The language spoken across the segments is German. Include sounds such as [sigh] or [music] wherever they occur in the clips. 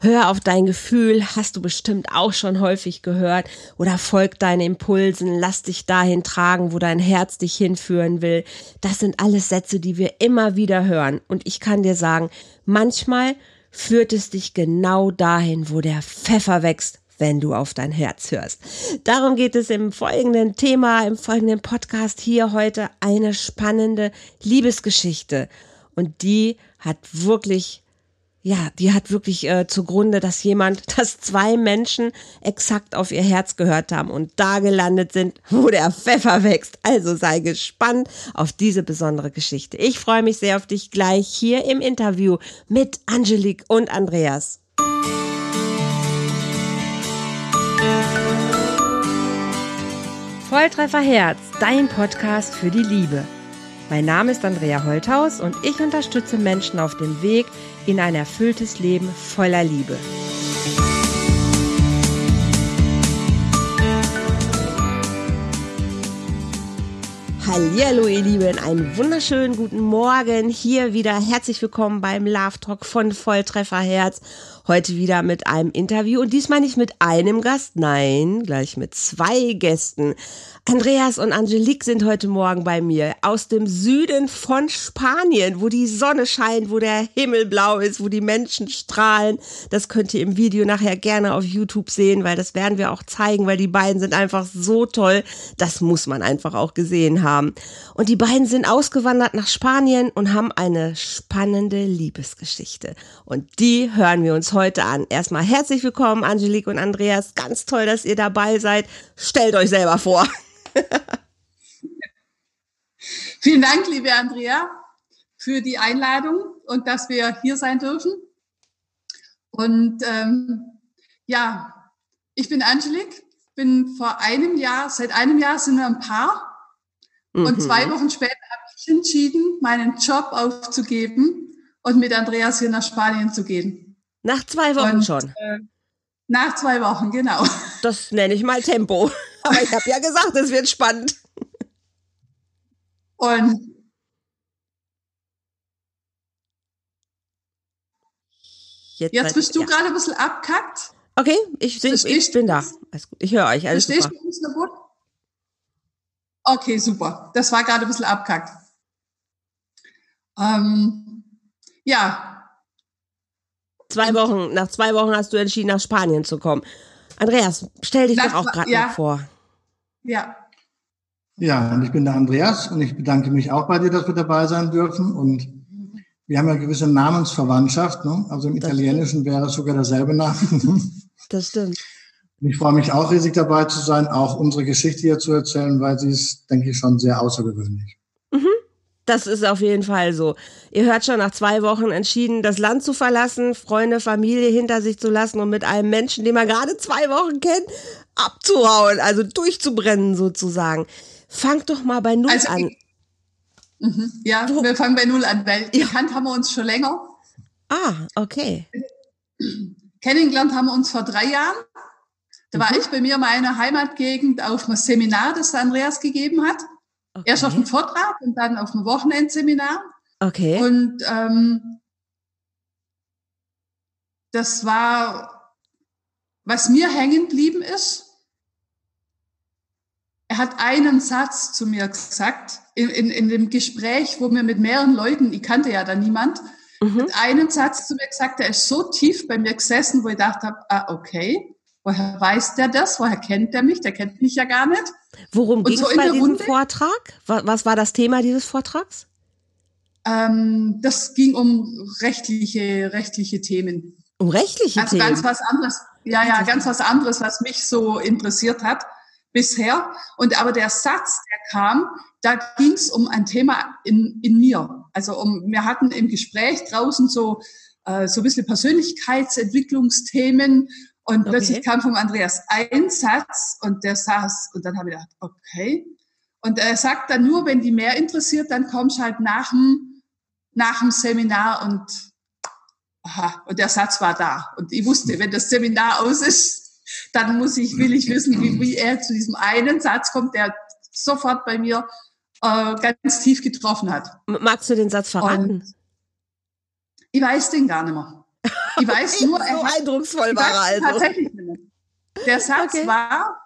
Hör auf dein Gefühl, hast du bestimmt auch schon häufig gehört. Oder folg deinen Impulsen, lass dich dahin tragen, wo dein Herz dich hinführen will. Das sind alles Sätze, die wir immer wieder hören. Und ich kann dir sagen, manchmal führt es dich genau dahin, wo der Pfeffer wächst, wenn du auf dein Herz hörst. Darum geht es im folgenden Thema, im folgenden Podcast hier heute eine spannende Liebesgeschichte. Und die hat wirklich ja, die hat wirklich äh, zugrunde, dass jemand, [laughs] dass zwei Menschen exakt auf ihr Herz gehört haben und da gelandet sind, [laughs] wo der Pfeffer wächst. Also sei gespannt auf diese besondere Geschichte. Ich freue mich sehr auf dich gleich hier im Interview mit Angelique und Andreas. Volltreffer Herz, dein Podcast für die Liebe. Mein Name ist Andrea Holthaus und ich unterstütze Menschen auf dem Weg in ein erfülltes Leben voller Liebe. Hallo ihr Lieben, einen wunderschönen guten Morgen. Hier wieder herzlich willkommen beim Love Talk von Volltreffer Herz. Heute wieder mit einem Interview und diesmal nicht mit einem Gast, nein, gleich mit zwei Gästen. Andreas und Angelique sind heute Morgen bei mir aus dem Süden von Spanien, wo die Sonne scheint, wo der Himmel blau ist, wo die Menschen strahlen. Das könnt ihr im Video nachher gerne auf YouTube sehen, weil das werden wir auch zeigen, weil die beiden sind einfach so toll. Das muss man einfach auch gesehen haben. Und die beiden sind ausgewandert nach Spanien und haben eine spannende Liebesgeschichte. Und die hören wir uns heute an. Erstmal herzlich willkommen, Angelique und Andreas. Ganz toll, dass ihr dabei seid. Stellt euch selber vor. [laughs] Vielen Dank, liebe Andrea, für die Einladung und dass wir hier sein dürfen. Und ähm, ja, ich bin Angelique, bin vor einem Jahr, seit einem Jahr sind wir ein Paar. Mhm. Und zwei Wochen später habe ich entschieden, meinen Job aufzugeben und mit Andreas hier nach Spanien zu gehen. Nach zwei Wochen und, schon. Äh, nach zwei Wochen, genau. Das nenne ich mal Tempo. [laughs] Aber ich habe ja gesagt, es wird spannend. Und jetzt, jetzt bist du ja. gerade ein bisschen abkackt. Okay, ich, ich, ich bin da. Alles gut. Ich höre euch. Alles Verstehst super. du uns gut? Okay, super. Das war gerade ein bisschen abkackt. Ähm, ja. Zwei Wochen, nach zwei Wochen hast du entschieden, nach Spanien zu kommen. Andreas, stell dich das doch auch gerade ja. mal vor. Ja. Ja, und ich bin der Andreas und ich bedanke mich auch bei dir, dass wir dabei sein dürfen. Und wir haben ja eine gewisse Namensverwandtschaft. Ne? Also im das Italienischen stimmt. wäre es sogar derselbe Name. [laughs] das stimmt. Und ich freue mich auch riesig dabei zu sein, auch unsere Geschichte hier zu erzählen, weil sie ist, denke ich, schon sehr außergewöhnlich. Das ist auf jeden Fall so. Ihr hört schon nach zwei Wochen entschieden, das Land zu verlassen, Freunde, Familie hinter sich zu lassen und mit einem Menschen, den man gerade zwei Wochen kennt, abzuhauen, also durchzubrennen sozusagen. Fangt doch mal bei Null also, an. Mhm. Ja, wir fangen bei Null an, weil ja. gekannt haben wir uns schon länger. Ah, okay. Kennengelernt haben wir uns vor drei Jahren. Da mhm. war ich bei mir in meiner Heimatgegend auf einem Seminar, das Andreas gegeben hat. Okay. Erst auf dem Vortrag und dann auf dem Wochenendseminar. Okay. Und ähm, das war, was mir hängen geblieben ist. Er hat einen Satz zu mir gesagt, in, in, in dem Gespräch, wo wir mit mehreren Leuten, ich kannte ja da niemand, mhm. hat einen Satz zu mir gesagt, der ist so tief bei mir gesessen, wo ich dachte habe, ah, okay, woher weiß der das? Woher kennt der mich? Der kennt mich ja gar nicht. Worum ging es bei diesem Runde, Vortrag? Was war das Thema dieses Vortrags? Ähm, das ging um rechtliche, rechtliche Themen. Um rechtliche also Themen? ganz was anderes. Ja, ja, ganz was anderes, was mich so interessiert hat bisher. Und aber der Satz, der kam, da ging es um ein Thema in, in mir. Also um, wir hatten im Gespräch draußen so, äh, so ein bisschen Persönlichkeitsentwicklungsthemen und okay. plötzlich kam vom Andreas ein Satz und der saß und dann habe ich gedacht, okay. Und er sagt dann nur, wenn die mehr interessiert, dann kommst du halt nach dem, nach dem Seminar und aha, und der Satz war da. Und ich wusste, wenn das Seminar aus ist, dann muss ich, will ich wissen, wie, wie er zu diesem einen Satz kommt, der sofort bei mir äh, ganz tief getroffen hat. Magst du den Satz verraten? Und ich weiß den gar nicht mehr. Ich weiß [laughs] nur, so eindrucksvoll war er also. Tatsächlich. Der Satz okay. war,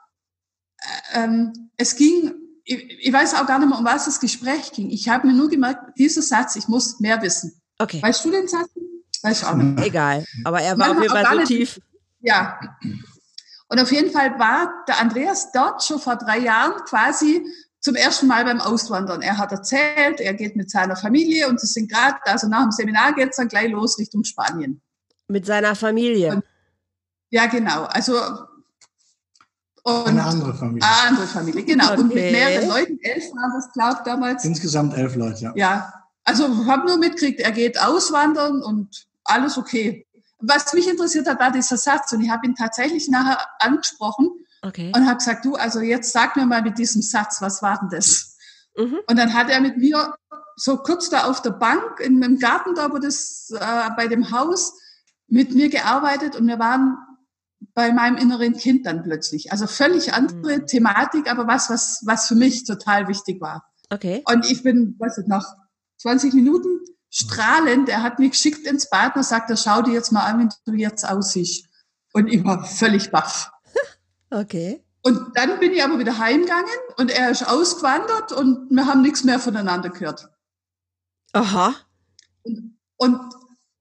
äh, ähm, es ging, ich, ich, weiß auch gar nicht mehr, um was das Gespräch ging. Ich habe mir nur gemerkt, dieser Satz, ich muss mehr wissen. Okay. Weißt du den Satz? Weiß ich auch nicht. [laughs] Egal, aber er war auf jeden Fall so tief. Ja. Und auf jeden Fall war der Andreas dort schon vor drei Jahren quasi zum ersten Mal beim Auswandern. Er hat erzählt, er geht mit seiner Familie und sie sind gerade, also nach dem Seminar geht es dann gleich los Richtung Spanien. Mit seiner Familie? Und, ja, genau. Also und eine andere Familie. Eine andere Familie, genau. Okay. Und mit mehreren Leuten, elf waren das, glaube ich, damals. Insgesamt elf Leute, ja. Ja, also habe nur mitgekriegt, er geht auswandern und alles okay. Was mich interessiert hat, war dieser Satz und ich habe ihn tatsächlich nachher angesprochen okay. und habe gesagt, du, also jetzt sag mir mal mit diesem Satz, was war denn das? Mhm. Und dann hat er mit mir so kurz da auf der Bank in, im Garten da, wo das äh, bei dem Haus mit mir gearbeitet und wir waren bei meinem inneren Kind dann plötzlich. Also völlig andere mhm. Thematik, aber was, was, was für mich total wichtig war. Okay. Und ich bin, was ist nach 20 Minuten strahlend, er hat mich geschickt ins Bad und sagt, er schau dir jetzt mal an, wie du jetzt aussiehst. Und ich war völlig baff. [laughs] Okay. Und dann bin ich aber wieder heimgegangen und er ist ausgewandert und wir haben nichts mehr voneinander gehört. Aha. Und, und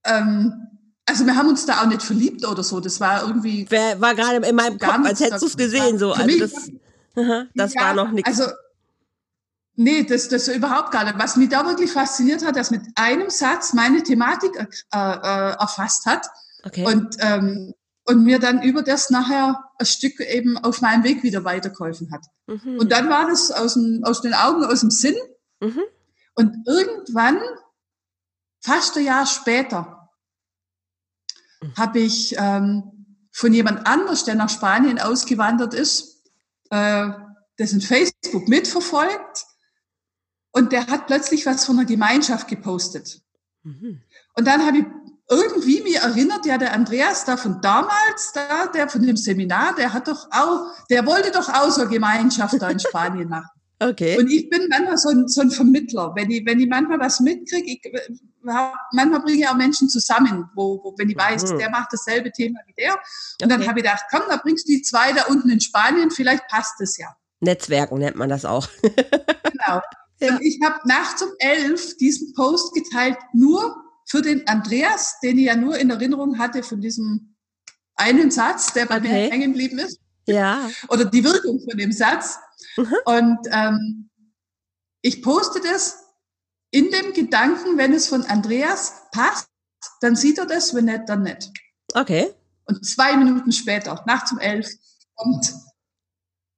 ähm, also wir haben uns da auch nicht verliebt oder so. Das war irgendwie. Wer war gerade in meinem Kopf, als hättest du es gesehen. So. Also das, das ja, war noch nichts. Also, nee, das, das überhaupt gar nicht. Was mich da wirklich fasziniert hat, dass mit einem Satz meine Thematik äh, äh, erfasst hat. Okay. Und, ähm, und mir dann über das nachher ein Stück eben auf meinem Weg wieder weitergeholfen hat. Mhm. Und dann war das aus, dem, aus den Augen, aus dem Sinn. Mhm. Und irgendwann, fast ein Jahr später, habe ich ähm, von jemand anders, der nach Spanien ausgewandert ist, äh, dessen Facebook mitverfolgt und der hat plötzlich was von einer Gemeinschaft gepostet. Mhm. Und dann habe ich irgendwie mir erinnert, ja, der Andreas da von damals, da, der von dem Seminar, der hat doch auch, der wollte doch auch so eine Gemeinschaft da in Spanien machen. Okay. Und ich bin manchmal so ein, so ein Vermittler. Wenn ich, wenn ich manchmal was mitkriege, ich, manchmal bringe ich auch Menschen zusammen, wo, wo wenn ich weiß, mhm. der macht dasselbe Thema wie der. Und okay. dann habe ich gedacht, komm, da bringst du die zwei da unten in Spanien, vielleicht passt es ja. Netzwerken nennt man das auch. genau. [laughs] Ja. Und ich habe nachts um elf diesen Post geteilt, nur für den Andreas, den ich ja nur in Erinnerung hatte von diesem einen Satz, der bei okay. mir hängen geblieben ist. Ja. Oder die Wirkung von dem Satz. Mhm. Und ähm, ich poste das in dem Gedanken, wenn es von Andreas passt, dann sieht er das, wenn nicht, dann nicht. Okay. Und zwei Minuten später, nachts um elf, kommt,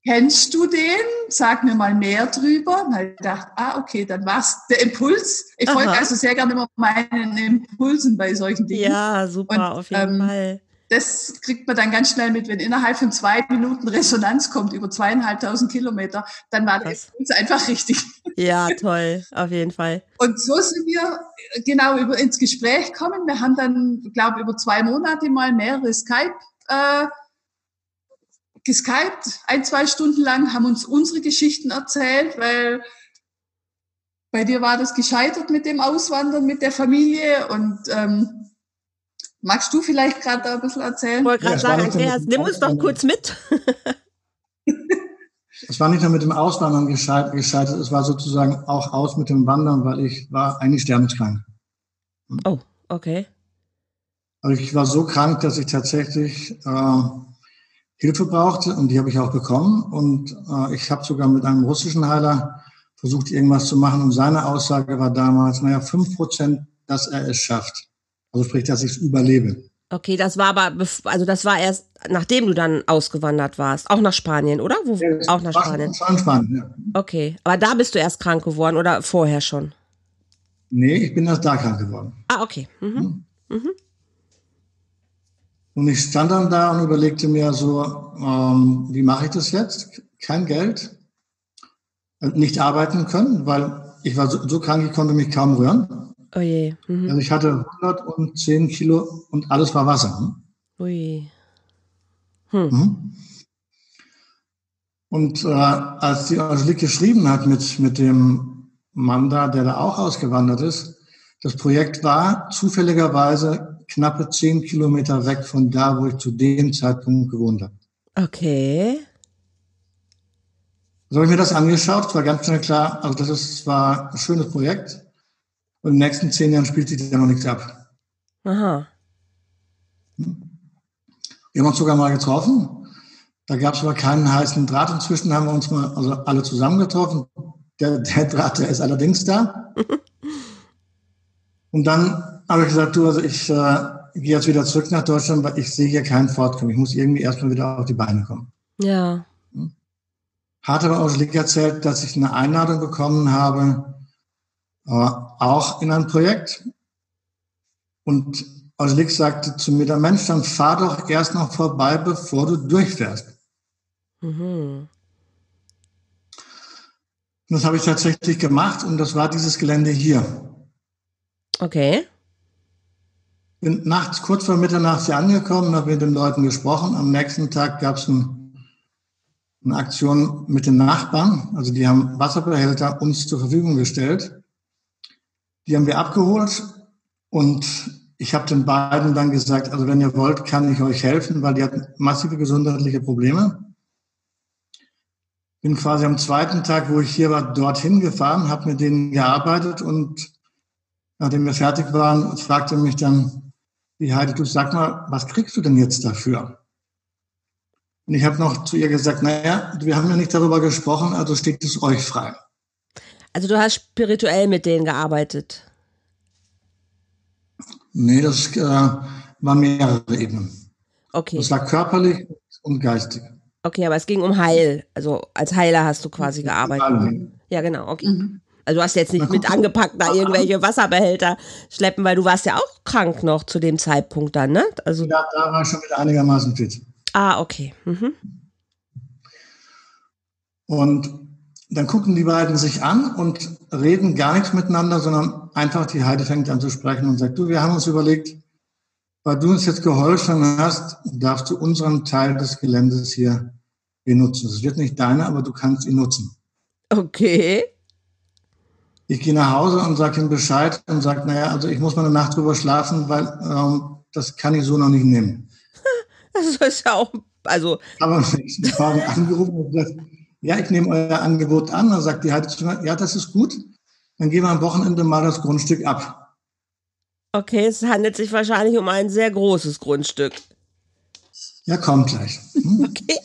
kennst du den? Sag mir mal mehr drüber. Und ich dachte, ah, okay, dann war's der Impuls. Ich folge also sehr gerne immer meinen Impulsen bei solchen Dingen. Ja, super, Und, auf jeden ähm, Fall das kriegt man dann ganz schnell mit, wenn innerhalb von zwei Minuten Resonanz kommt über zweieinhalbtausend Kilometer, dann war das uns einfach richtig. Ja, toll, auf jeden Fall. Und so sind wir genau über, ins Gespräch gekommen. Wir haben dann, glaube über zwei Monate mal mehrere Skype äh, geskypt, ein, zwei Stunden lang, haben uns unsere Geschichten erzählt, weil bei dir war das gescheitert mit dem Auswandern, mit der Familie und ähm, Magst du vielleicht gerade da ein bisschen erzählen? Ich wollte gerade ja, sagen, Andreas, nimm uns doch kurz mit. [laughs] es war nicht nur mit dem Auswandern gescheitert, es war sozusagen auch aus mit dem Wandern, weil ich war eigentlich sterbenskrank. Oh, okay. Also ich war so krank, dass ich tatsächlich äh, Hilfe brauchte und die habe ich auch bekommen. Und äh, ich habe sogar mit einem russischen Heiler versucht, irgendwas zu machen. Und seine Aussage war damals, naja, fünf Prozent, dass er es schafft. Also sprich, dass ich es überlebe. Okay, das war aber, also das war erst, nachdem du dann ausgewandert warst, auch nach Spanien, oder? Wo, ja, auch nach Spanien. In Spanien, ja. Okay, aber da bist du erst krank geworden oder vorher schon? Nee, ich bin erst da krank geworden. Ah, okay. Mhm. Mhm. mhm. Und ich stand dann da und überlegte mir so, ähm, wie mache ich das jetzt? Kein Geld, nicht arbeiten können, weil ich war so, so krank, ich konnte mich kaum rühren. Oh je. Mhm. Also ich hatte 110 Kilo und alles war Wasser. Hm? Ui. Hm. Mhm. Und äh, als die Angelique geschrieben hat mit, mit dem Mann da, der da auch ausgewandert ist, das Projekt war zufälligerweise knappe zehn Kilometer weg von da, wo ich zu dem Zeitpunkt gewohnt habe. Okay. So habe ich mir das angeschaut, es war ganz schnell klar, also das ist, war ein schönes Projekt. Und in den nächsten zehn Jahren spielt sich da noch nichts ab. Aha. Wir haben uns sogar mal getroffen. Da gab es aber keinen heißen Draht. Inzwischen haben wir uns mal also alle zusammengetroffen. Der, der Draht, der ist allerdings da. Und dann habe ich gesagt, du, also ich äh, gehe jetzt wieder zurück nach Deutschland, weil ich sehe hier keinen Fortkommen. Ich muss irgendwie erstmal wieder auf die Beine kommen. Ja. Hat aber auch Lick erzählt, dass ich eine Einladung bekommen habe, auch in ein Projekt. Und Auslik sagte zu mir, der Mensch, dann fahr doch erst noch vorbei, bevor du durchfährst. Mhm. Und das habe ich tatsächlich gemacht und das war dieses Gelände hier. Okay. Bin nachts, kurz vor Mitternacht hier angekommen, habe mit den Leuten gesprochen. Am nächsten Tag gab es ein, eine Aktion mit den Nachbarn. Also die haben Wasserbehälter uns zur Verfügung gestellt. Die haben wir abgeholt und ich habe den beiden dann gesagt, also wenn ihr wollt, kann ich euch helfen, weil die hatten massive gesundheitliche Probleme. Bin quasi am zweiten Tag, wo ich hier war, dorthin gefahren, habe mit denen gearbeitet und nachdem wir fertig waren, fragte mich dann die Heide, du sag mal, was kriegst du denn jetzt dafür? Und ich habe noch zu ihr gesagt, naja, wir haben ja nicht darüber gesprochen, also steht es euch frei. Also du hast spirituell mit denen gearbeitet. Nee, das äh, waren mehrere Ebenen. Okay. Das war körperlich und geistig. Okay, aber es ging um Heil. Also als Heiler hast du quasi gearbeitet. Ja, genau, okay. Mhm. Also du hast jetzt nicht mit angepackt da irgendwelche Wasserbehälter schleppen, weil du warst ja auch krank noch zu dem Zeitpunkt dann, ne? Also ja, da war ich schon wieder einigermaßen fit. Ah, okay. Mhm. Und dann gucken die beiden sich an und reden gar nichts miteinander, sondern einfach die Heide fängt an zu sprechen und sagt, du, wir haben uns überlegt, weil du uns jetzt geholfen hast, darfst du unseren Teil des Geländes hier benutzen. Es wird nicht deiner, aber du kannst ihn nutzen. Okay. Ich gehe nach Hause und sage ihm Bescheid und sage, naja, also ich muss mal eine Nacht drüber schlafen, weil ähm, das kann ich so noch nicht nehmen. [laughs] Das ist ja auch, also. Aber nächsten Tag angerufen und gesagt, ja, ich nehme euer Angebot an. Dann sagt die Heizung, ja, das ist gut. Dann gehen wir am Wochenende mal das Grundstück ab. Okay, es handelt sich wahrscheinlich um ein sehr großes Grundstück. Ja, kommt gleich. [laughs] Hm? Okay.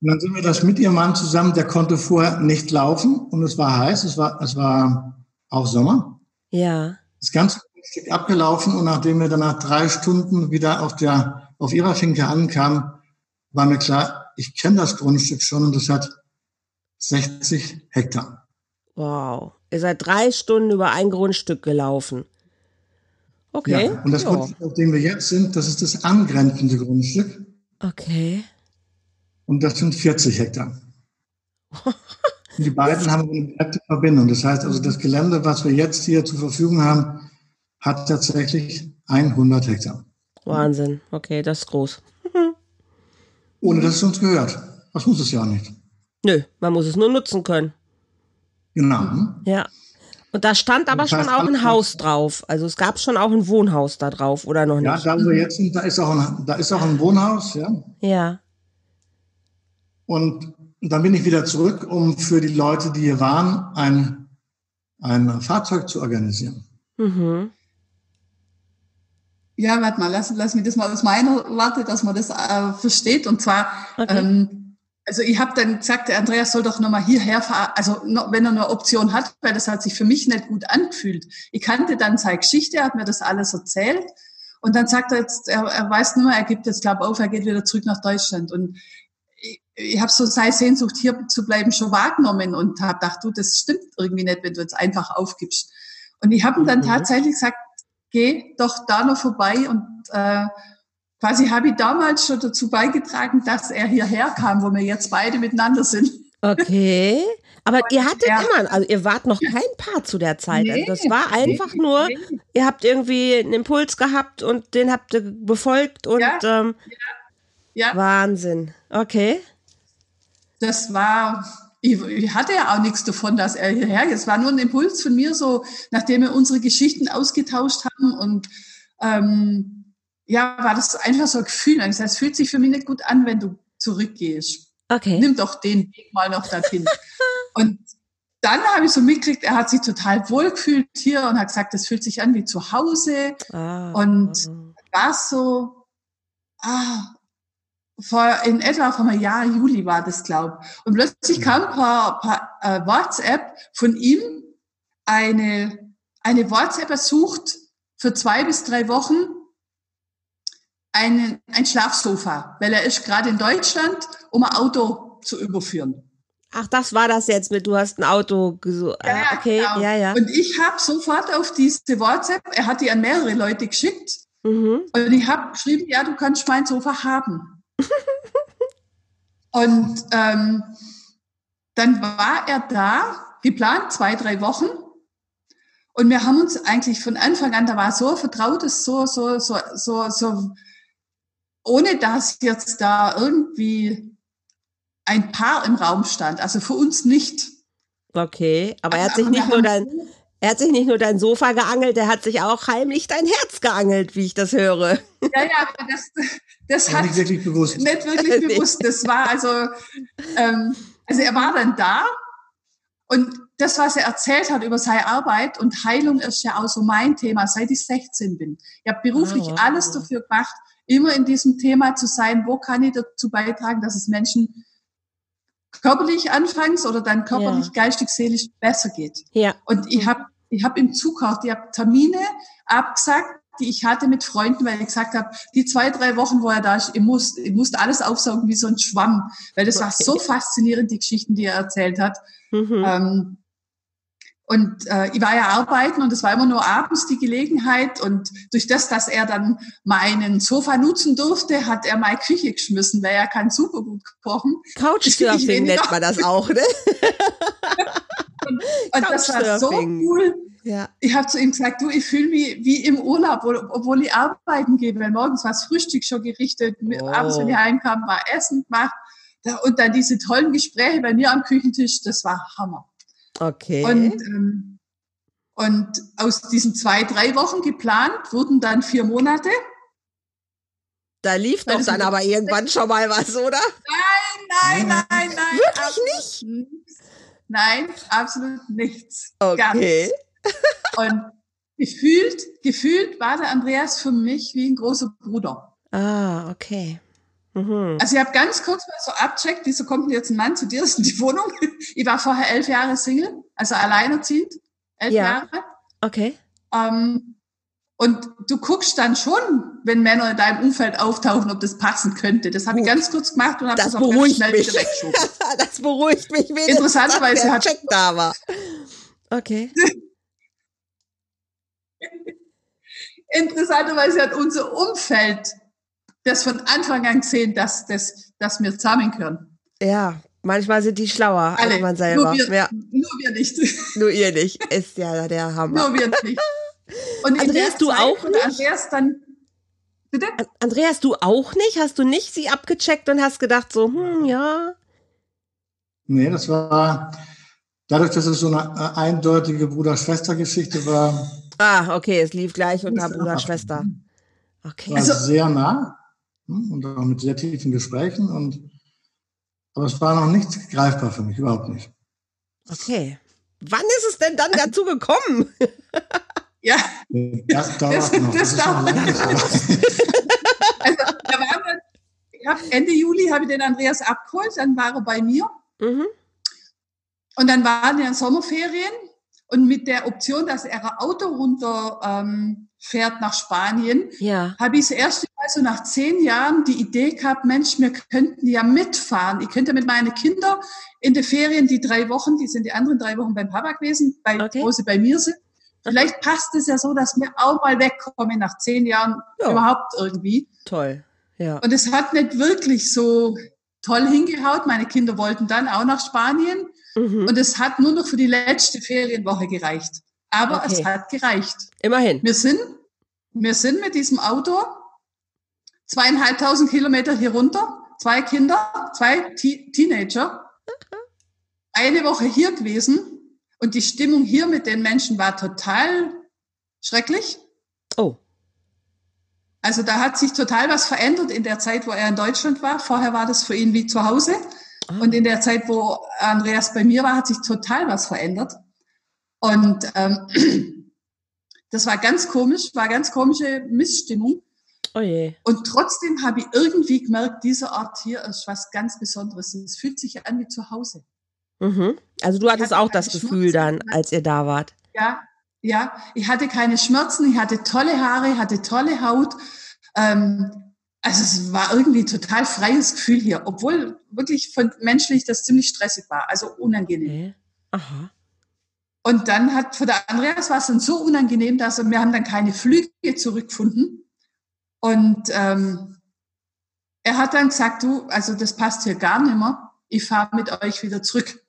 Und dann sind wir das mit ihrem Mann zusammen, der konnte vorher nicht laufen und es war heiß, es war, es war auch Sommer. Ja. Das ganze Grundstück abgelaufen und nachdem wir dann nach drei Stunden wieder auf der, auf ihrer Finke ankamen, war mir klar, ich kenne das Grundstück schon und es hat 60 Hektar. Wow. Ihr seid drei Stunden über ein Grundstück gelaufen. Okay. Ja, und das Grundstück, auf dem wir jetzt sind, das ist das angrenzende Grundstück. Okay. Und das sind 40 Hektar. [laughs] und die beiden haben eine direkte Verbindung. Das heißt also, das Gelände, was wir jetzt hier zur Verfügung haben, hat tatsächlich 100 Hektar. Wahnsinn. Okay, das ist groß [laughs] ohne dass es uns gehört. Das muss es ja nicht. Nö, man muss es nur nutzen können. Genau. Ja. Und da stand aber das heißt, schon auch ein Haus drauf. Also es gab schon auch ein Wohnhaus da drauf, oder noch nicht? Ja, da wo wir jetzt sind, da ist auch ein, da ist auch ein Wohnhaus, ja. Ja. Und dann bin ich wieder zurück, um für die Leute, die hier waren, ein, ein Fahrzeug zu organisieren. Mhm. Ja, warte mal, lass, lass mich das mal aus meiner Warte, dass man das äh, versteht. Und zwar, okay. ähm, also ich habe dann gesagt, der Andreas soll doch nochmal hierher fahren, also noch, wenn er eine Option hat, weil das hat sich für mich nicht gut angefühlt. Ich kannte dann seine Geschichte, er hat mir das alles erzählt. Und dann sagt er jetzt, er, er weiß nur, er gibt jetzt, glaube auf, er geht wieder zurück nach Deutschland. Und ich, ich habe so seine Sehnsucht, hier zu bleiben, schon wahrgenommen und habe gedacht, du, das stimmt irgendwie nicht, wenn du jetzt einfach aufgibst. Und ich habe ihm dann mhm. tatsächlich gesagt, geh doch da noch vorbei und äh, quasi habe ich damals schon dazu beigetragen, dass er hierher kam, wo wir jetzt beide miteinander sind. Okay. Aber ihr hattet ja. immer, also ihr wart noch kein Paar zu der Zeit. Nee, also das war einfach nee, nur, nee. ihr habt irgendwie einen Impuls gehabt und den habt ihr befolgt und ja, ähm, ja, Wahnsinn. Okay. Das war ich, ich hatte ja auch nichts davon, dass er hierher geht. Es war nur ein Impuls von mir, so nachdem wir unsere Geschichten ausgetauscht haben und ähm, ja, war das einfach so ein Gefühl. Das heißt, es fühlt sich für mich nicht gut an, wenn du zurückgehst. Okay. Nimm doch den Weg mal noch dorthin. [laughs] und dann habe ich so mitgekriegt, er hat sich total wohl gefühlt hier und hat gesagt, das fühlt sich an wie zu Hause. Ah, Und ah. war so, ah, vor, in etwa vor einem Jahr, Juli war das, glaub. Und plötzlich kam ein paar, paar äh, WhatsApp von ihm, eine, eine WhatsApp ersucht für zwei bis drei Wochen einen, ein Schlafsofa, weil er ist gerade in Deutschland, um ein Auto zu überführen. Ach, das war das jetzt mit, du hast ein Auto gesucht. Ja, ah, okay, genau. ja, ja. Und ich habe sofort auf diese WhatsApp, er hat die an mehrere Leute geschickt, Mhm. und ich habe geschrieben, ja, du kannst mein Sofa haben. Und ähm, dann war er da, geplant zwei, drei Wochen. Und wir haben uns eigentlich von Anfang an, da war so vertrautes, so, so, so, so, so, ohne dass jetzt da irgendwie ein Paar im Raum stand. Also für uns nicht. Okay, aber er hat sich nicht nur dein, er hat sich nicht nur dein Sofa geangelt, er hat sich auch heimlich dein Herz geangelt, wie ich das höre. Ja, ja, aber das, das hat nicht wirklich bewusst. nicht wirklich [laughs] Nee. bewusst. Das war also, ähm, also er war dann da und das, was er erzählt hat über seine Arbeit und Heilung ist ja auch so mein Thema, seit ich 16 bin. Ich habe beruflich Ah, wow. alles dafür gemacht, immer in diesem Thema zu sein, wo kann ich dazu beitragen, dass es Menschen körperlich anfangs oder dann körperlich, Ja. geistig, seelisch besser geht. Ja. Und ich habe ich hab ihm zugehört, ich habe Termine abgesagt, die ich hatte mit Freunden, weil ich gesagt habe, die zwei, drei Wochen, wo er da ist, ich, muss, ich musste alles aufsaugen wie so ein Schwamm, weil das war so faszinierend, die Geschichten, die er erzählt hat. Mhm. Ähm, und äh, ich war ja arbeiten und es war immer nur abends die Gelegenheit. Und durch das, dass er dann meinen Sofa nutzen durfte, hat er meine Küche geschmissen, weil er kann super gut kochen. Couchsurfing nennt man das auch, ne? [laughs] Und das war so cool. Ja. Ich habe zu ihm gesagt, du, ich fühle mich wie im Urlaub, obwohl- ich arbeiten gehe, weil morgens war das Frühstück schon gerichtet, Oh. abends, wenn ich heimkam, war Essen gemacht. Und dann diese tollen Gespräche bei mir am Küchentisch, das war Hammer. Okay. Und, ähm, und aus diesen zwei, drei Wochen geplant wurden dann vier Monate. da lief doch dann aber irgendwann schon mal was, oder? Nein, nein, nein, nein. Wirklich nichts. Nein, absolut nichts. Okay. Und gefühlt, gefühlt war der Andreas für mich wie ein großer Bruder. Ah, okay. Mhm. Also ich habe ganz kurz mal so abcheckt, wieso kommt denn jetzt ein Mann zu dir in die Wohnung? [laughs] Ich war vorher elf Jahre Single, also alleinerziehend, elf Ja. Jahre. Okay. Ähm, und du guckst dann schon, wenn Männer in deinem Umfeld auftauchen, ob das passen könnte. Das habe ich ganz kurz gemacht und habe Das das, auch ganz schnell mich. wieder weggeschoben. [laughs] das beruhigt mich wenigstens, Interessanterweise hat- Check da war. Okay. [laughs] Interessanterweise hat unser Umfeld das von Anfang an gesehen, dass, dass, dass wir zusammengehören. Ja, manchmal sind die schlauer als Alle. man selber. Nur wir, ja, nur wir nicht. [laughs] nur ihr nicht. Ist ja der Hammer. nur wir nicht. Und Andreas, du Zeit, auch nicht? Andreas dann, bitte? An- Andreas, du auch nicht? Hast du nicht sie abgecheckt und hast gedacht so, hm, ja. Nee, das war dadurch, dass es so eine äh, eindeutige Bruder-Schwester-Geschichte war, Ah, okay, es lief gleich unter Das ist Bruder, einfach- Schwester. Okay. war Also- sehr nah und auch mit sehr tiefen Gesprächen und aber es war noch nicht greifbar für mich, überhaupt nicht. Okay. Wann ist es denn dann [laughs] dazu gekommen? Ja, Das dauert Das- noch. das ist noch dauert. [laughs] also da waren wir, ich hab, Ende Juli habe ich den Andreas abgeholt, dann war er bei mir. Mhm. Und dann waren wir in Sommerferien und mit der Option, dass er ein Auto runter ähm, fährt nach Spanien, Ja. habe ich das erste Mal so nach zehn Jahren die Idee gehabt, Mensch, wir könnten ja mitfahren. Ich könnte mit meinen Kindern in den Ferien die drei Wochen, die sind die anderen drei Wochen beim Papa gewesen, bei, Okay. wo sie bei mir sind. Vielleicht passt es ja so, dass wir auch mal wegkommen nach zehn Jahren Ja. überhaupt irgendwie. Toll. Ja. Und es hat nicht wirklich so toll hingehaut. Meine Kinder wollten dann auch nach Spanien. Mhm. Und es hat nur noch für die letzte Ferienwoche gereicht. Aber Okay. es hat gereicht. Immerhin. Wir sind, wir sind mit diesem Auto zweieinhalbtausend Kilometer hier runter, zwei Kinder, zwei Te Teenager, eine Woche hier gewesen und die Stimmung hier mit den Menschen war total schrecklich. Oh. Also da hat sich total was verändert in der Zeit, wo er in Deutschland war. Vorher war das für ihn wie zu Hause. Ah. Und in der Zeit, wo Andreas bei mir war, hat sich total was verändert. Und ähm, [clears throat] das war ganz komisch, war ganz komische Missstimmung. Oh je. Und trotzdem habe ich irgendwie gemerkt, dieser Ort hier ist was ganz Besonderes. Es fühlt sich an wie zu Hause. Mhm. Also du hattest auch das Gefühl dann, als ihr da wart. Ja, ja. Ich hatte keine Schmerzen, ich hatte tolle Haare, hatte tolle Haut. Ähm, also es war irgendwie total freies Gefühl hier, obwohl wirklich von menschlich das ziemlich stressig war, also unangenehm. Okay. Aha. Und dann hat für der Andreas war es dann so unangenehm, dass wir haben dann keine Flüge zurückgefunden. Und ähm, er hat dann gesagt, du, also das passt hier gar nicht mehr. Ich fahre mit euch wieder zurück.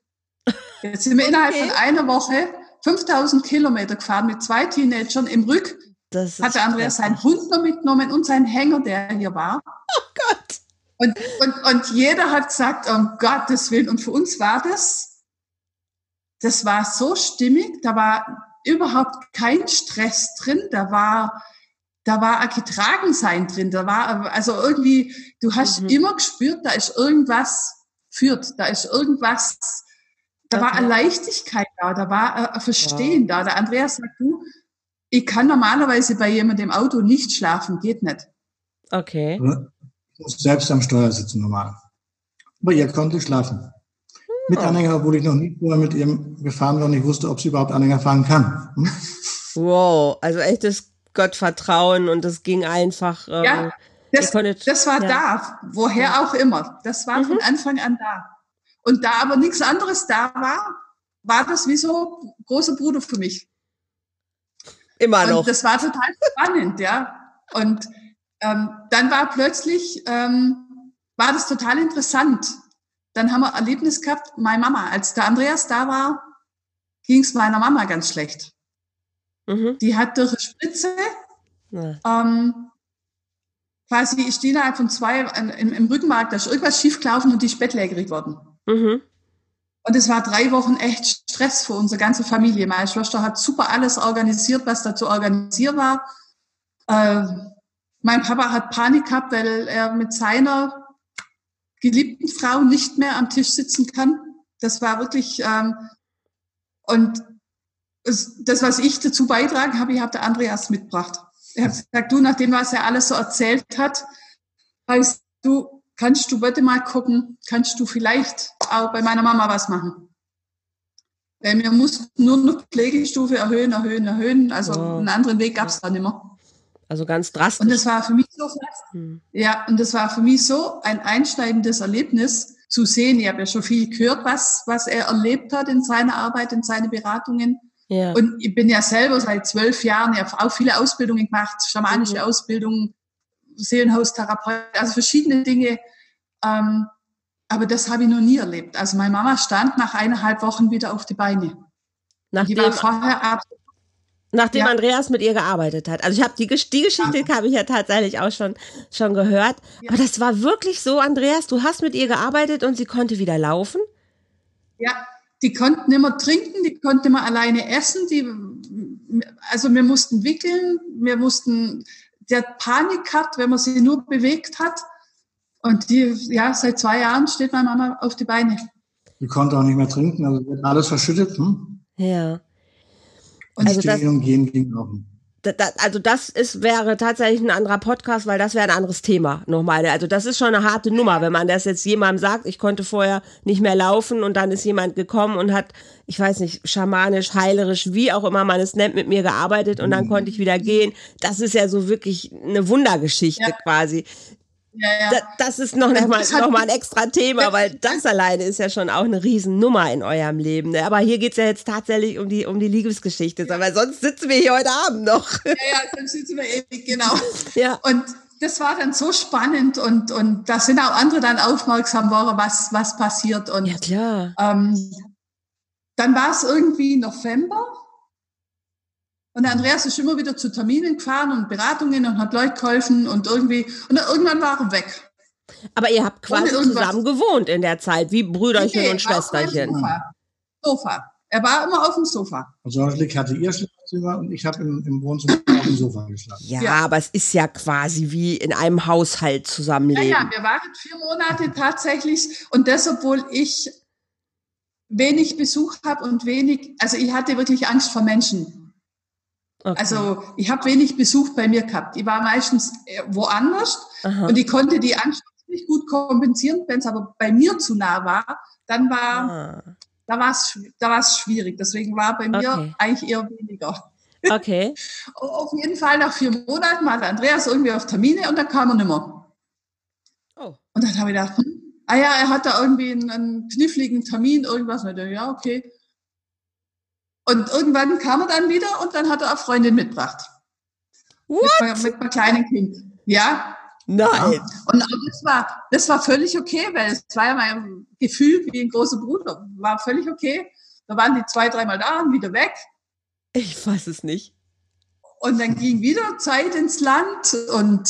[laughs] Jetzt sind wir innerhalb okay. von einer Woche 5000 Kilometer gefahren mit zwei Teenagern im Rück. Das hat der Andreas seinen Hund noch mitgenommen und seinen Hänger, der hier war. Oh Gott. Und, und, und jeder hat gesagt, um Gottes Willen. Und für uns war das, das war so stimmig, da war überhaupt kein Stress drin, da war, da war ein Getragensein drin, da war, also irgendwie, du hast mhm. immer gespürt, da ist irgendwas führt, da ist irgendwas, da okay. war eine Leichtigkeit da, da war ein Verstehen wow. da. Der Andreas sagt, du, ich kann normalerweise bei jemandem im Auto nicht schlafen, geht nicht. Okay. Ich muss selbst am Steuer sitzen normal. Aber ihr konnte schlafen. Mit. Anhänger, obwohl ich noch nie vorher mit ihm gefahren war und ich wusste, ob sie überhaupt Anhänger fahren kann. Hm? [laughs] Wow, also echtes Gottvertrauen und das ging einfach. Ähm, ja, das, konntet, das war ja. da, woher ja. auch immer. Das war mhm. von Anfang an da. Und da aber nichts anderes da war, war das wie so großer Bruder für mich. Immer noch. Und das war total spannend, ja. Und ähm, dann war plötzlich, ähm, war das total interessant. Dann haben wir Erlebnis gehabt, meine Mama, als der Andreas da war, ging es meiner Mama ganz schlecht. Mhm. Die hat durch eine Spritze ähm, quasi, ich stehe innerhalb von zwei im, im Rückenmark, da ist irgendwas schiefgelaufen und die ist bettlägerig worden. Mhm. Und es war drei Wochen echt Stress für unsere ganze Familie. Meine Schwester hat super alles organisiert, was da zu organisieren war. Äh, mein Papa hat Panik gehabt, weil er mit seiner geliebten Frau nicht mehr am Tisch sitzen kann. Das war wirklich, ähm, und das, was ich dazu beitragen habe, ich habe der Andreas mitgebracht. Er hat gesagt, du, nachdem was er alles so erzählt hat, weißt du, kannst du bitte mal gucken, kannst du vielleicht auch bei meiner Mama was machen? Weil wir mussten nur noch Pflegestufe erhöhen, erhöhen, erhöhen. Also oh. einen anderen Weg gab es da nicht mehr. Also ganz drastisch. Und das war für mich so, hm. ja, und das war für mich so ein einschneidendes Erlebnis zu sehen. Ich habe ja schon viel gehört, was, was er erlebt hat in seiner Arbeit, in seinen Beratungen. Ja. Und ich bin ja selber seit zwölf Jahren, ich habe auch viele Ausbildungen gemacht, schamanische mhm. Ausbildungen, Seelenhaustherapeut, also verschiedene Dinge. Ähm, aber das habe ich noch nie erlebt. Also meine Mama stand nach eineinhalb Wochen wieder auf die Beine. Nachdem, die war vorher ab, nachdem ja. Andreas mit ihr gearbeitet hat. Also ich habe die, die Geschichte ja. habe ich ja tatsächlich auch schon, schon gehört. Ja. Aber das war wirklich so, Andreas, du hast mit ihr gearbeitet und sie konnte wieder laufen? Ja, die konnten immer trinken, die konnten immer alleine essen. Die, also wir mussten wickeln, wir mussten der Panik gehabt, wenn man sie nur bewegt hat. Und die, ja, seit zwei Jahren steht meine Mama auf die Beine. Die konnte auch nicht mehr trinken, also wird alles verschüttet. Hm? Ja. Und also und Gehen ging auch nicht also das ist, wäre tatsächlich ein anderer Podcast, weil das wäre ein anderes Thema nochmal. Also das ist schon eine harte Nummer, wenn man das jetzt jemandem sagt, ich konnte vorher nicht mehr laufen und dann ist jemand gekommen und hat, ich weiß nicht, schamanisch, heilerisch, wie auch immer man es nennt, mit mir gearbeitet und dann mhm. konnte ich wieder gehen. Das ist ja so wirklich eine Wundergeschichte ja. quasi. Ja, ja. Das, ist noch, noch, mal, noch mal ein [laughs] extra Thema, weil das alleine ist ja schon auch eine Riesennummer in eurem Leben. Ne? Aber hier geht es ja jetzt tatsächlich um die, um die Liebesgeschichte. Ja. Aber sonst sitzen wir hier heute Abend noch. Ja, ja, sonst sitzen wir ewig, genau. Ja. Und das war dann so spannend und, und da sind auch andere dann aufmerksam geworden, was, was passiert. Und, ja, klar. Ähm, dann war es irgendwie November und der Andreas ist immer wieder zu Terminen gefahren und Beratungen und hat Leute geholfen und irgendwie, und dann irgendwann war er weg. Aber ihr habt quasi zusammen gewohnt in der Zeit, wie Brüderchen nee, und Schwesterchen. Sofa. Sofa. Er war immer auf dem Sofa. Also Angelique hatte ihr schlecht Esszimmer und ich habe im, im Wohnzimmer auf dem Sofa geschlafen. Ja, Ja. aber es ist ja quasi wie in einem Haushalt Ja, zusammenleben. ja, wir waren vier Monate tatsächlich und das, obwohl ich wenig Besuch habe und wenig, also ich hatte wirklich Angst vor Menschen. Okay. Also ich habe wenig Besuch bei mir gehabt. Ich war meistens äh, woanders Aha. und ich konnte die Angst nicht gut kompensieren. Wenn es aber bei mir zu nah war, dann war Ah, da war es da war's schwierig. Deswegen war bei mir Okay. eigentlich eher weniger. [laughs] okay. Auf jeden Fall nach vier Monaten war der Andreas irgendwie auf Termine und dann kam er nicht mehr. Oh. Und dann habe ich gedacht, hm, ah ja, er hat da irgendwie einen, einen kniffligen Termin, irgendwas. Und ich dachte, ja, okay. Und irgendwann kam er dann wieder und dann hat er eine Freundin mitgebracht. Mit, What? mit, einem kleinen Kind. Ja. Nein. Und das war, das war völlig okay, weil es war ja mein Gefühl wie ein großer Bruder. War völlig okay. Da waren die zwei, dreimal da und wieder weg. Ich weiß es nicht. Und dann ging wieder Zeit ins Land und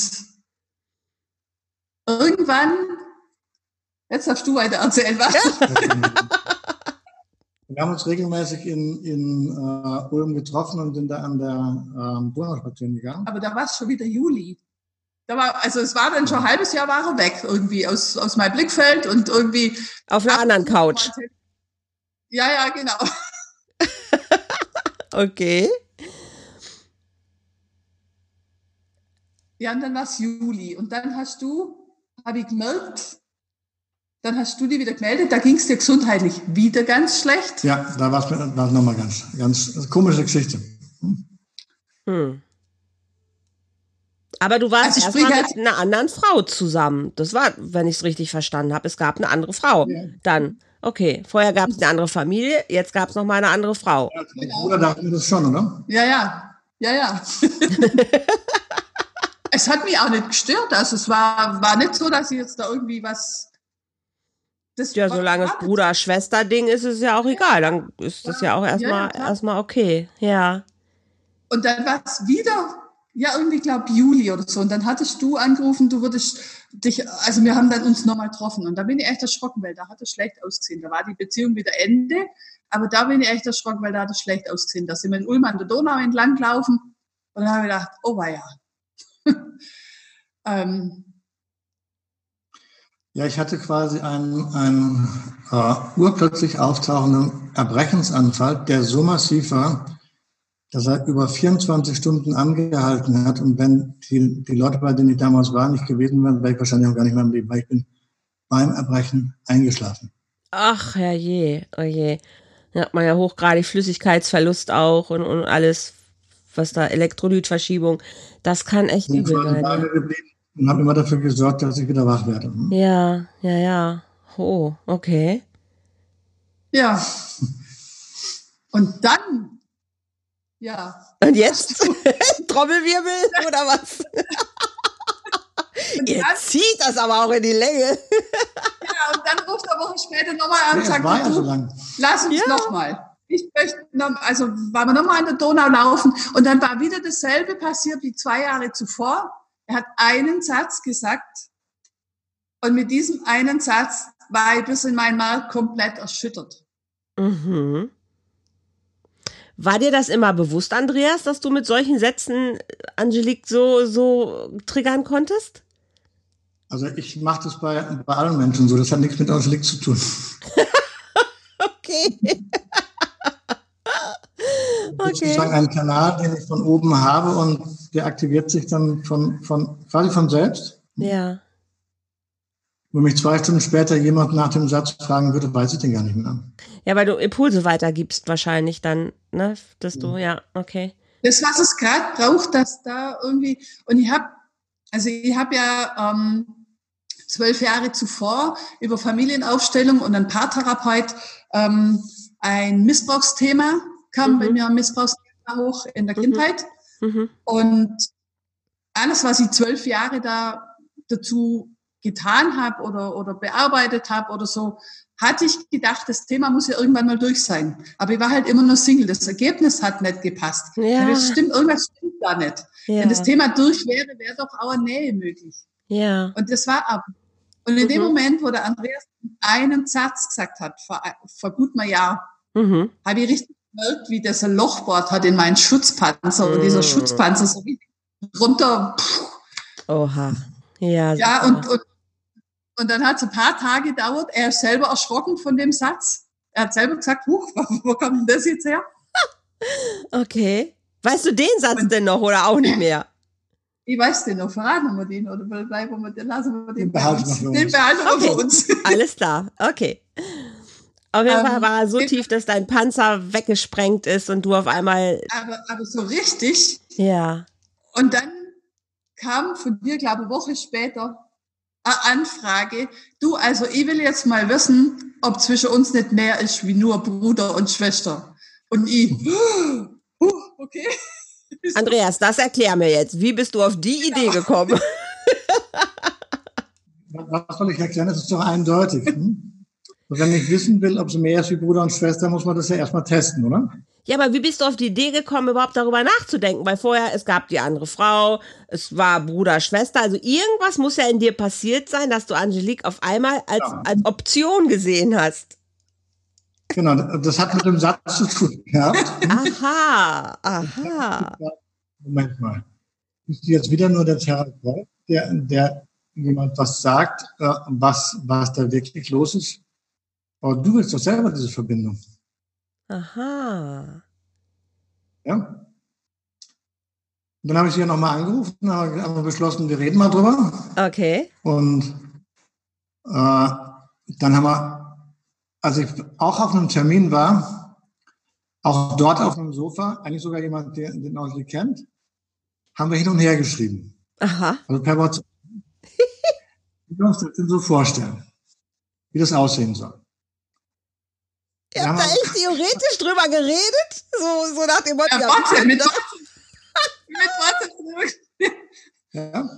irgendwann, jetzt darfst du weiter erzählen, was? [laughs] Wir haben uns regelmäßig in, in äh, Ulm getroffen und sind da an der ähm, Donau spazieren gegangen. Aber da war es schon wieder Juli. Da war, also es war dann schon ein halbes Jahr war er weg irgendwie aus, aus meinem Blickfeld und irgendwie. Auf einer anderen Couch. Ja, ja, genau. [laughs] Okay. Ja, und dann war es Juli. Und dann hast du, habe ich gemerkt, dann hast du dich wieder gemeldet, da ging es dir gesundheitlich wieder ganz schlecht. Ja, da war es nochmal ganz, ganz komische Geschichte. Hm. Aber du warst Also erstmal halt- mit einer anderen Frau zusammen. Das war, wenn ich es richtig verstanden habe. Es gab eine andere Frau. Ja. Dann. Okay. Vorher gab es eine andere Familie, jetzt gab es noch mal eine andere Frau. Der Bruder dachte mir das schon, oder? Ja, ja, ja, ja. [laughs] es hat mich auch nicht gestört. Also es war, war nicht so, dass ich jetzt da irgendwie was. Das Ja, solange es Bruder-Schwester-Ding ist, ist es ja auch egal. Dann ist das ja auch erstmal Ja, ja, erstmal okay. Ja. Und dann war es wieder, ja, irgendwie, glaube Juli oder so. Und dann hattest du angerufen, du würdest dich, also wir haben dann uns nochmal getroffen. Und da bin ich echt erschrocken, weil da hat es schlecht ausgesehen. Da war die Beziehung wieder Ende. Aber da bin ich echt erschrocken, weil da hat es schlecht ausgesehen. Da sind wir in Ulm an der Donau entlang gelaufen. Und dann habe ich gedacht, oh weia. [laughs] ähm, Ja, ich hatte quasi einen, einen äh, urplötzlich auftauchenden Erbrechensanfall, der so massiv war, dass er über 24 Stunden angehalten hat. Und wenn die, die Leute, bei denen ich damals war, nicht gewesen wären, wäre ich wahrscheinlich auch gar nicht mehr im Leben, weil ich bin beim Erbrechen eingeschlafen. Ach, herrje, oh je. Da hat man ja hochgradig Flüssigkeitsverlust auch und, und alles, was da Elektrolytverschiebung, das kann echt übel sein. Und habe immer dafür gesorgt, dass ich wieder wach werde. Hm? Ja, ja, ja. Oh, okay. ja. Und dann, ja. Und jetzt? [laughs] Trommelwirbel oder was? Ihr dann, zieht das aber auch in die Länge. ja, und dann ruft er Woche später nochmal an und sagt, ja so lang. Lass uns Ja. noch mal. Ich möchte noch, also waren wir nochmal an der Donau laufen und dann war wieder dasselbe passiert wie zwei Jahre zuvor. Er hat einen Satz gesagt und mit diesem einen Satz war ich bis in meinen Mark komplett erschüttert. Mhm. War dir das immer bewusst, Andreas, dass du mit solchen Sätzen Angelique so, so triggern konntest? Also ich mache das bei, bei allen Menschen so. Das hat nichts mit Angelique zu tun. [laughs] Okay. Ist sozusagen ein Kanal, den ich von oben habe und der aktiviert sich dann von, von quasi von selbst. Ja. Wenn mich zwei Stunden später jemand nach dem Satz fragen würde, weiß ich den gar nicht mehr. Ja, weil du Impulse weitergibst wahrscheinlich dann, ne? Dass du, ja, okay. Das, was es gerade braucht, dass da irgendwie, und ich habe, also ich habe ja ähm, zwölf Jahre zuvor über Familienaufstellung und ein Paartherapeut ähm, ein Missbrauchsthema kam Mhm. bei mir ein Missbrauchsthema hoch in der Mhm. Kindheit. Mhm. Und alles, was ich zwölf Jahre da dazu getan habe oder, oder bearbeitet habe oder so, hatte ich gedacht, das Thema muss ja irgendwann mal durch sein. Aber ich war halt immer nur Single. Das Ergebnis hat nicht gepasst. Ja. Das stimmt, irgendwas stimmt da nicht. Ja. Wenn das Thema durch wäre, wäre doch auch eine Nähe möglich. ja. Und das war ab. Und in dem Mhm. Moment, wo der Andreas einen Satz gesagt hat, vor, vor gut einem Jahr, Mhm. habe ich richtig gemerkt, wie das ein Lochbord hat in meinen Schutzpanzer. Und dieser mm. Schutzpanzer so runter. Oha. Ja, ja und, und, und dann hat es ein paar Tage gedauert. Er ist selber erschrocken von dem Satz. Er hat selber gesagt, Huch, [laughs] wo kommt denn das jetzt her? [laughs] Okay. Weißt du den Satz und, denn noch oder auch nicht [laughs] mehr? Ich weiß den noch, verraten wir den oder bleiben wir den, lassen wir den, den behalten wir für uns. Den behalten wir okay. für uns. Alles klar, okay. Auf jeden Fall ähm, war er so tief, dass dein Panzer weggesprengt ist und du auf einmal. Aber, aber so richtig. Ja. Und dann kam von dir, glaube ich, eine Woche später eine Anfrage. Du, also ich will jetzt mal wissen, ob zwischen uns nicht mehr ist wie nur Bruder und Schwester. Und ich, [gasps] uh, okay. [laughs] Andreas, das erklär mir jetzt. Wie bist du auf die Idee gekommen? [laughs] Was soll ich erklären? Das ist doch eindeutig. Hm? Und wenn ich wissen will, ob es mehr ist wie Bruder und Schwester, muss man das ja erstmal testen, oder? Ja, aber wie bist du auf die Idee gekommen, überhaupt darüber nachzudenken? Weil vorher, es gab die andere Frau, es war Bruder, Schwester. Also irgendwas muss ja in dir passiert sein, dass du Angelique auf einmal als, ja. als Option gesehen hast. Genau, das hat mit dem Satz zu tun gehabt. Aha, aha. Moment mal. Bist du jetzt wieder nur der Therapeut, der, der jemand was sagt, äh, was, was da wirklich los ist? Aber du willst doch selber diese Verbindung. Aha. Ja. Und dann habe ich sie ja nochmal angerufen, haben wir beschlossen, wir reden mal drüber. Okay. Und äh, dann haben wir, als ich auch auf einem Termin war, auch dort auf einem Sofa, eigentlich sogar jemand, der den Ausli kennt, haben wir hin und her geschrieben. Aha. Also per WhatsApp. [laughs] Wie wir uns das denn so vorstellen, wie das aussehen soll. Ihr habt da echt theoretisch drüber geredet? So, so nach dem Motto. Ja, warte, mit, mit warte. Ja.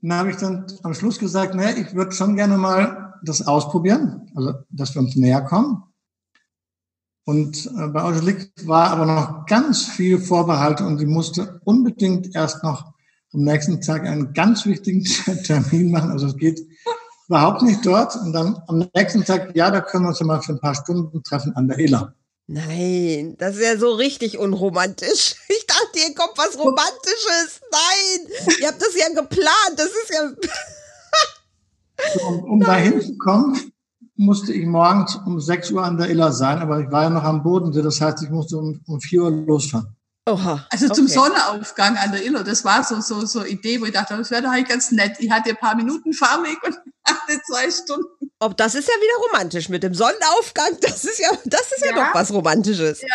Dann habe ich dann am Schluss gesagt, ne, ich würde schon gerne mal das ausprobieren, also dass wir uns näher kommen. Und äh, bei Angelique war aber noch ganz viel Vorbehalte und sie musste unbedingt erst noch am nächsten Tag einen ganz wichtigen [laughs] Termin machen. Also es geht überhaupt nicht dort. Und dann am nächsten Tag, ja, da können wir uns ja mal für ein paar Stunden treffen an der Ela. Nein, das ist ja so richtig unromantisch. [laughs] Ich dachte, hier kommt was Romantisches. Nein, ihr habt das ja geplant. Das ist ja. so, um, [laughs] um da hinzukommen, musste ich morgens um 6 Uhr an der Iller sein, aber ich war ja noch am Bodensee. Das heißt, ich musste um, um 4 Uhr losfahren. Oha. Also okay. zum Sonnenaufgang an der Iller. Das war so, so, so Idee, wo ich dachte, das wäre doch eigentlich ganz nett. Ich hatte ein paar Minuten Fahrweg und [laughs] hatte zwei Stunden. Ob das ist ja wieder romantisch mit dem Sonnenaufgang. Das ist ja, das ist ja, ja doch was Romantisches. Ja.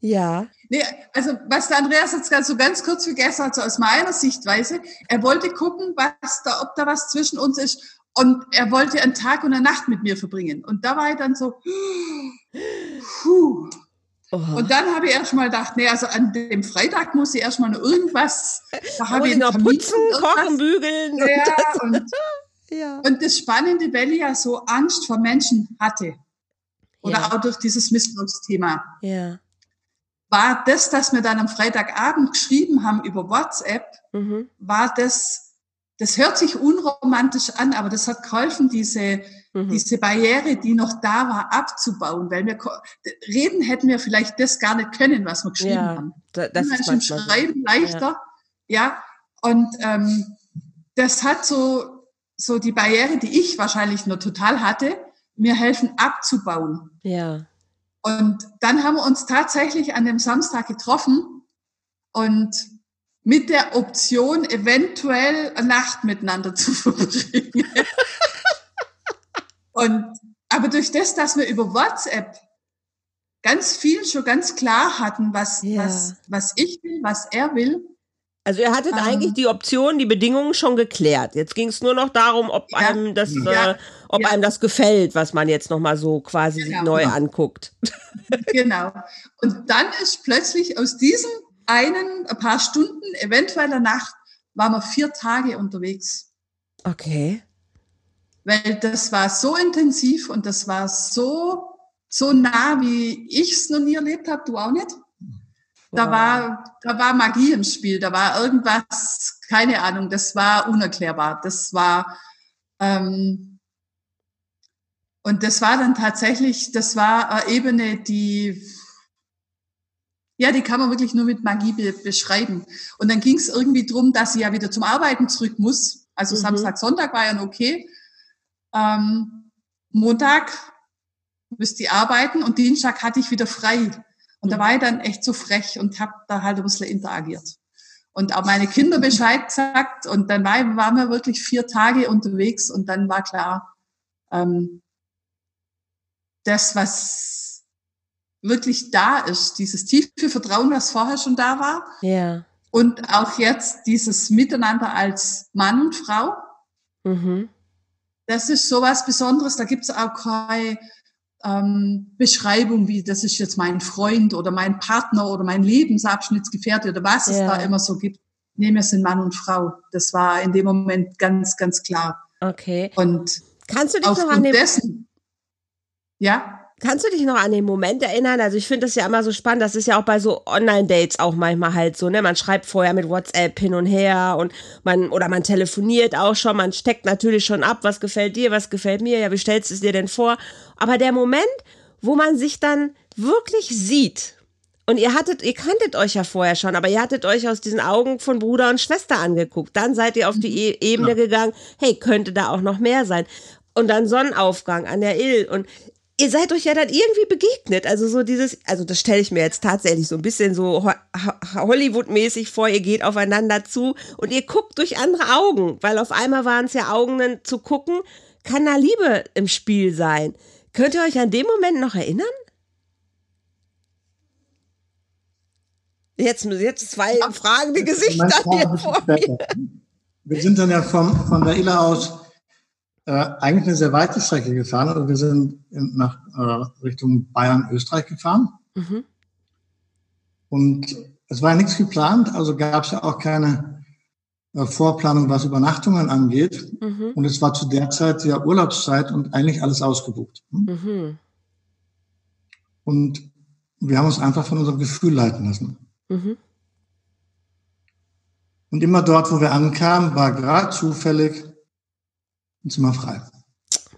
Ja. Nee, also was der Andreas jetzt ganz so ganz kurz vergessen hat, so aus meiner Sichtweise, er wollte gucken, was da, ob da was zwischen uns ist. Und er wollte einen Tag und eine Nacht mit mir verbringen. Und da war ich dann so, [gasps] puh, Oh. Und dann habe ich erstmal gedacht, nee, also an dem Freitag muss ich erstmal noch irgendwas. Da habe ich noch putzen, kochen, bügeln. Ja, und, das, [laughs] ja. und das Spannende, weil ich ja so Angst vor Menschen hatte. Oder ja. auch durch dieses Missbrauchsthema. Ja. War das, dass wir dann am Freitagabend geschrieben haben über WhatsApp, mhm. war das, das hört sich unromantisch an, aber das hat geholfen, diese, mhm. diese Barriere, die noch da war, abzubauen, weil wir reden hätten wir vielleicht das gar nicht können, was wir geschrieben ja, haben. Da, das ist im Schreiben leichter, ja. ja. Und ähm, das hat so so die Barriere, die ich wahrscheinlich nur total hatte, mir helfen abzubauen. Ja. Und dann haben wir uns tatsächlich an dem Samstag getroffen und mit der Option, eventuell eine Nacht miteinander zu [laughs] verbringen. [laughs] Und, aber durch das, dass wir über WhatsApp ganz viel schon ganz klar hatten, was, ja. was, was ich will, was er will. Also ihr hattet ähm. eigentlich die Optionen, die Bedingungen schon geklärt. Jetzt ging es nur noch darum, ob ja, einem das, ja, äh, ob einem das gefällt, was man jetzt noch mal so quasi genau, neu genau. anguckt. [laughs] Genau. Und dann ist plötzlich aus diesem einen, ein paar Stunden, eventuell eine Nacht, waren wir vier Tage unterwegs. Okay weil das war so intensiv und das war so, so nah, wie ich es noch nie erlebt habe, du auch nicht. Da wow. war, da war Magie im Spiel, da war irgendwas, keine Ahnung, das war unerklärbar. Das war, ähm, Und das war dann tatsächlich, das war eine Ebene, die, ja, die kann man wirklich nur mit Magie be beschreiben. Und dann ging es irgendwie drum, dass sie ja wieder zum Arbeiten zurück muss. Also mhm. Samstag, Sonntag war ja okay. Ähm, Montag müsste ich arbeiten und Dienstag hatte ich wieder frei. Und da mhm. war ich dann echt so frech und habe da halt ein bisschen interagiert. Und auch meine Kinder Bescheid gesagt. Und dann war, waren wir wirklich vier Tage unterwegs und dann war klar, ähm, das, was wirklich da ist, dieses tiefe Vertrauen, was vorher schon da war. Ja. Und auch jetzt dieses Miteinander als Mann und Frau. Mhm. Das ist sowas Besonderes. Da gibt es auch keine ähm, Beschreibung, wie das ist jetzt mein Freund oder mein Partner oder mein Lebensabschnittsgefährte oder was ja. es da immer so gibt. Nee, wir sind Mann und Frau. Das war in dem Moment ganz, ganz klar. Okay. Und kannst du dich noch an dem, dessen, ja? Kannst du dich noch an den Moment erinnern? Also ich finde das ja immer so spannend. Das ist ja auch bei so Online-Dates auch manchmal halt so, ne? Man schreibt vorher mit WhatsApp hin und her und man, oder man telefoniert auch schon. Man steckt natürlich schon ab, was gefällt dir, was gefällt mir. Ja, wie stellst du es dir denn vor? Aber der Moment, wo man sich dann wirklich sieht, und ihr hattet, ihr kanntet euch ja vorher schon, aber ihr hattet euch aus diesen Augen von Bruder und Schwester angeguckt. Dann seid ihr auf die e Ebene ja. gegangen, hey, könnte da auch noch mehr sein. Und dann Sonnenaufgang an der Ill. Und ihr seid euch ja dann irgendwie begegnet. Also so dieses, also das stelle ich mir jetzt tatsächlich so ein bisschen so Hollywood-mäßig vor, ihr geht aufeinander zu und ihr guckt durch andere Augen, weil auf einmal waren es ja Augen dann zu gucken, kann da Liebe im Spiel sein. Könnt ihr euch an dem Moment noch erinnern? Jetzt, jetzt zwei fragende Gesichter hier vor mir. Wir sind dann ja vom, von der Illa aus äh, eigentlich eine sehr weite Strecke gefahren. Also wir sind in, nach äh, Richtung Bayern, Österreich gefahren. Mhm. Und es war ja nichts geplant, also gab es ja auch keine äh, Vorplanung, was Übernachtungen angeht. Mhm. Und es war zu der Zeit ja Urlaubszeit und eigentlich alles ausgebucht. Hm? Mhm. Und wir haben uns einfach von unserem Gefühl leiten lassen. Mhm. Und immer dort, wo wir ankamen, war gerade zufällig ein Zimmer frei.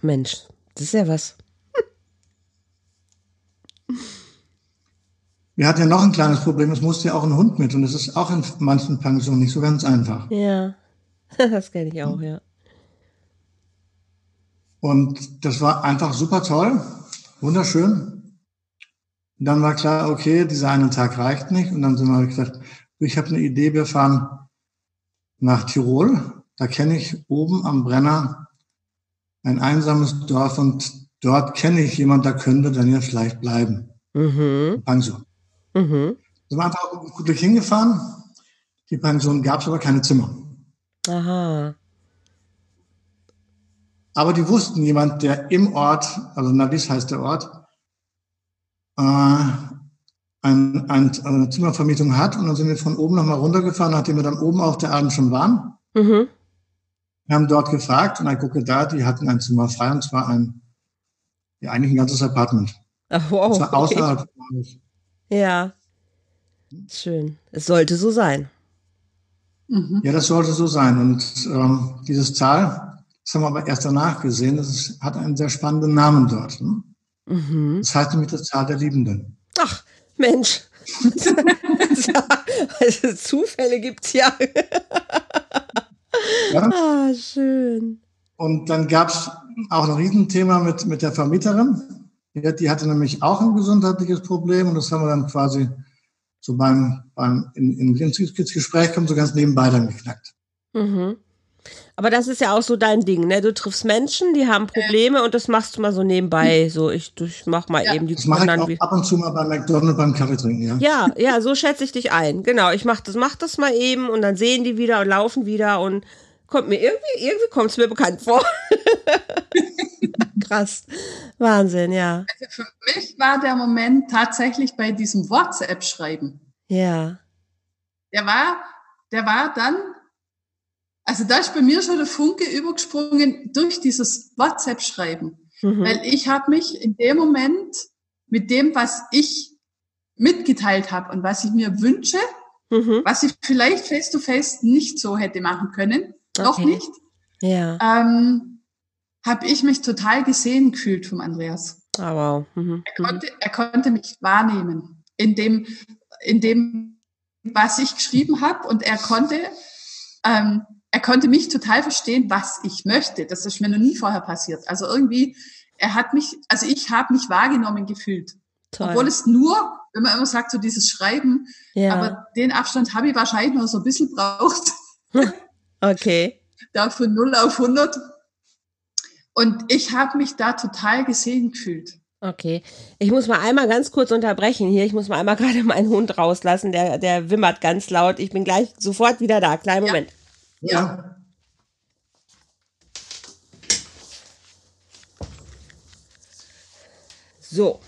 Mensch, das ist ja was. Wir hatten ja noch ein kleines Problem, es musste ja auch ein Hund mit und das ist auch in manchen Pensionen nicht so ganz einfach. Ja, [laughs] das kenne ich auch, ja. Und das war einfach super toll, wunderschön. Und dann war klar, okay, dieser eine Tag reicht nicht. Und dann sind wir gesagt, ich habe eine Idee, wir fahren nach Tirol. Da kenne ich oben am Brenner ein einsames Dorf und dort kenne ich jemand, da könnte dann ja vielleicht bleiben. Mhm. Pension. Mhm. Sind wir einfach gut durch hingefahren. Die Pension gab es aber keine Zimmer. Aha. Aber die wussten jemand, der im Ort, also Navis heißt der Ort, äh, ein, ein, eine Zimmervermietung hat. Und dann sind wir von oben nochmal runtergefahren, nachdem wir dann oben auf der Abend schon waren. Mhm. Wir haben dort gefragt und ich gucke da, die hatten ein Zimmer frei und zwar ein, ja, eigentlich ein ganzes Apartment. Ach, wow. Zwar außerhalb okay. Ja. Schön. Es sollte so sein. Mhm. Ja, das sollte so sein. Und ähm, dieses Zahl, das haben wir aber erst danach gesehen, das ist, hat einen sehr spannenden Namen dort. Ne? Mhm. Das heißt nämlich das Zahl der Liebenden. Ach, Mensch. [laughs] also Zufälle gibt's ja. Ja? Ah, schön. Und dann gab es auch ein Riesenthema mit, mit der Vermieterin. Die, die, hatte nämlich auch ein gesundheitliches Problem und das haben wir dann quasi so beim, beim in, in, ins Gespräch kommen, so ganz nebenbei dann geknackt. Mhm. Aber das ist ja auch so dein Ding, ne? Du triffst Menschen, die haben Probleme äh. und das machst du mal so nebenbei. So, ich, ich mach mal ja, eben die Das mache ich auch ab und zu mal bei McDonald's beim Kaffee trinken, ja. Ja, [laughs] ja, so schätze ich dich ein. Genau, ich mach das, mach das mal eben und dann sehen die wieder und laufen wieder und kommt mir irgendwie, irgendwie kommt es mir bekannt vor. [laughs] Krass. Wahnsinn, ja. Also für mich war der Moment tatsächlich bei diesem WhatsApp-Schreiben. Ja. Der war, der war dann also da ist bei mir schon der Funke übergesprungen durch dieses WhatsApp-Schreiben. Mhm. Weil ich habe mich in dem Moment mit dem, was ich mitgeteilt habe und was ich mir wünsche, mhm. was ich vielleicht face-to-face -face nicht so hätte machen können, okay. noch nicht, ja. ähm, habe ich mich total gesehen gefühlt vom Andreas. Ah, wow. Mhm. Er, konnte, er konnte mich wahrnehmen in dem, in dem, was ich geschrieben habe und er konnte, ähm, er konnte mich total verstehen, was ich möchte. Das ist mir noch nie vorher passiert. Also irgendwie, er hat mich, also ich habe mich wahrgenommen gefühlt. Toll. Obwohl es nur, wenn man immer sagt, so dieses Schreiben, ja. aber den Abstand habe ich wahrscheinlich noch so ein bisschen braucht. [laughs] okay. Da von 0 auf 100. Und ich habe mich da total gesehen gefühlt. Okay. Ich muss mal einmal ganz kurz unterbrechen hier. Ich muss mal einmal [laughs] gerade meinen Hund rauslassen. Der, der wimmert ganz laut. Ich bin gleich sofort wieder da. Kleinen Moment. Ja. Ja. So,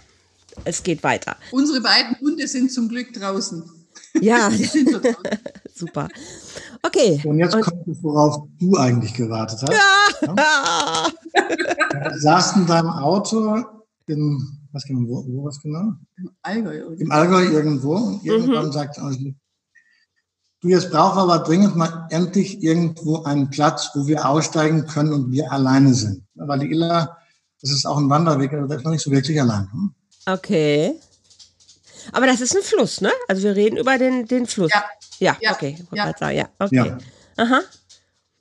es geht weiter. Unsere beiden Hunde sind zum Glück draußen. Ja, [laughs] die sind so draußen. [laughs] super. Okay. Und jetzt und kommt es, worauf du eigentlich gewartet hast. Ja. ja. Du saßt in deinem Auto in, was genau, wo, wo was genau? Im Allgäu irgendwo. Im Allgäu irgendwo. Und irgendwann mhm. sagt Angelique, du, jetzt brauchen aber dringend mal endlich irgendwo einen Platz, wo wir aussteigen können und wir alleine sind. Weil die Illa, das ist auch ein Wanderweg, da ist man nicht so wirklich allein. Hm? Okay. Aber das ist ein Fluss, ne? Also wir reden über den, den Fluss. Ja. Ja, ja. okay. Ja. Sagen, ja, okay. Ja. Aha.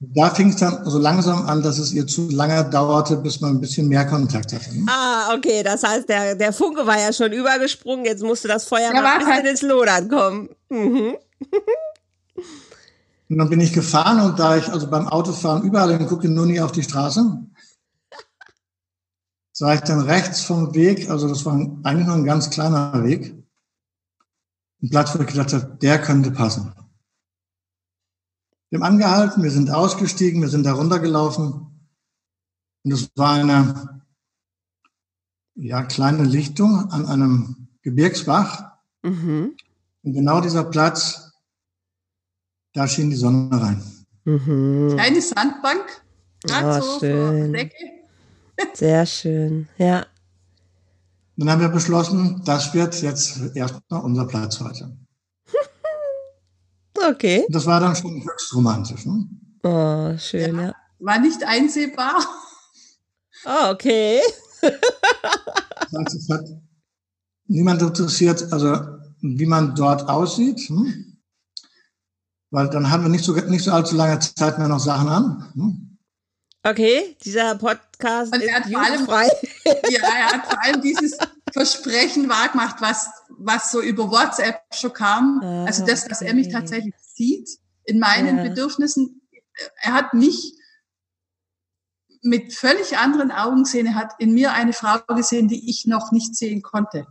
Da fing es dann so langsam an, dass es ihr zu lange dauerte, bis man ein bisschen mehr Kontakt hatte. Ne? Ah, okay. Das heißt, der, der Funke war ja schon übergesprungen. Jetzt musste das Feuer mal ein bisschen halt ins Lodern kommen. Mhm. [laughs] Und dann bin ich gefahren und da ich also beim Autofahren überall gucke, nur nie auf die Straße, sah ich dann rechts vom Weg, also das war eigentlich nur ein ganz kleiner Weg, ein Platz, wo ich gedacht habe, der könnte passen. Wir haben angehalten, wir sind ausgestiegen, wir sind da runtergelaufen. Und es war eine ja, kleine Lichtung an einem Gebirgsbach. Mhm. Und genau dieser Platz, da schien die Sonne rein. Mhm. Kleine Sandbank, gerade oh, so schön. [laughs] Sehr schön, ja. Dann haben wir beschlossen, das wird jetzt erstmal unser Platz heute. [laughs] okay. Das war dann schon höchst romantisch. Ne? Oh, schön, ja. ja. War nicht einsehbar. Oh, okay. [laughs] das hat niemand interessiert, also wie man dort aussieht. Hm? Weil dann haben wir nicht so, nicht so allzu lange Zeit mehr noch Sachen an. Hm? Okay, dieser Podcast und ist jugendfrei. [laughs] ja, er hat vor allem dieses Versprechen wahrgemacht, was, was so über WhatsApp schon kam. Ah, also das, dass okay. er mich tatsächlich sieht in meinen ja. Bedürfnissen. Er hat mich mit völlig anderen Augen gesehen. Er hat in mir eine Frau gesehen, die ich noch nicht sehen konnte.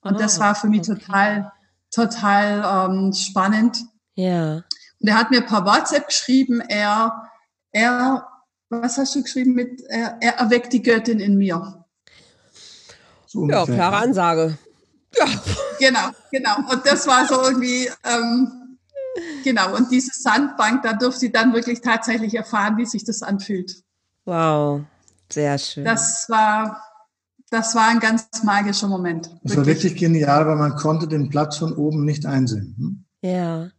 Und oh, das war für mich okay. total, total ähm, spannend. Ja. Und er hat mir per WhatsApp geschrieben, er, er was hast du geschrieben mit, er, er erweckt die Göttin in mir? So ja, klare Ansage. Ja. Genau, genau. Und das war so irgendwie, ähm, genau. Und diese Sandbank, da durfte sie dann wirklich tatsächlich erfahren, wie sich das anfühlt. Wow, sehr schön. Das war, das war ein ganz magischer Moment. Das wirklich. war wirklich genial, weil man konnte den Platz von oben nicht einsehen. Hm? Ja.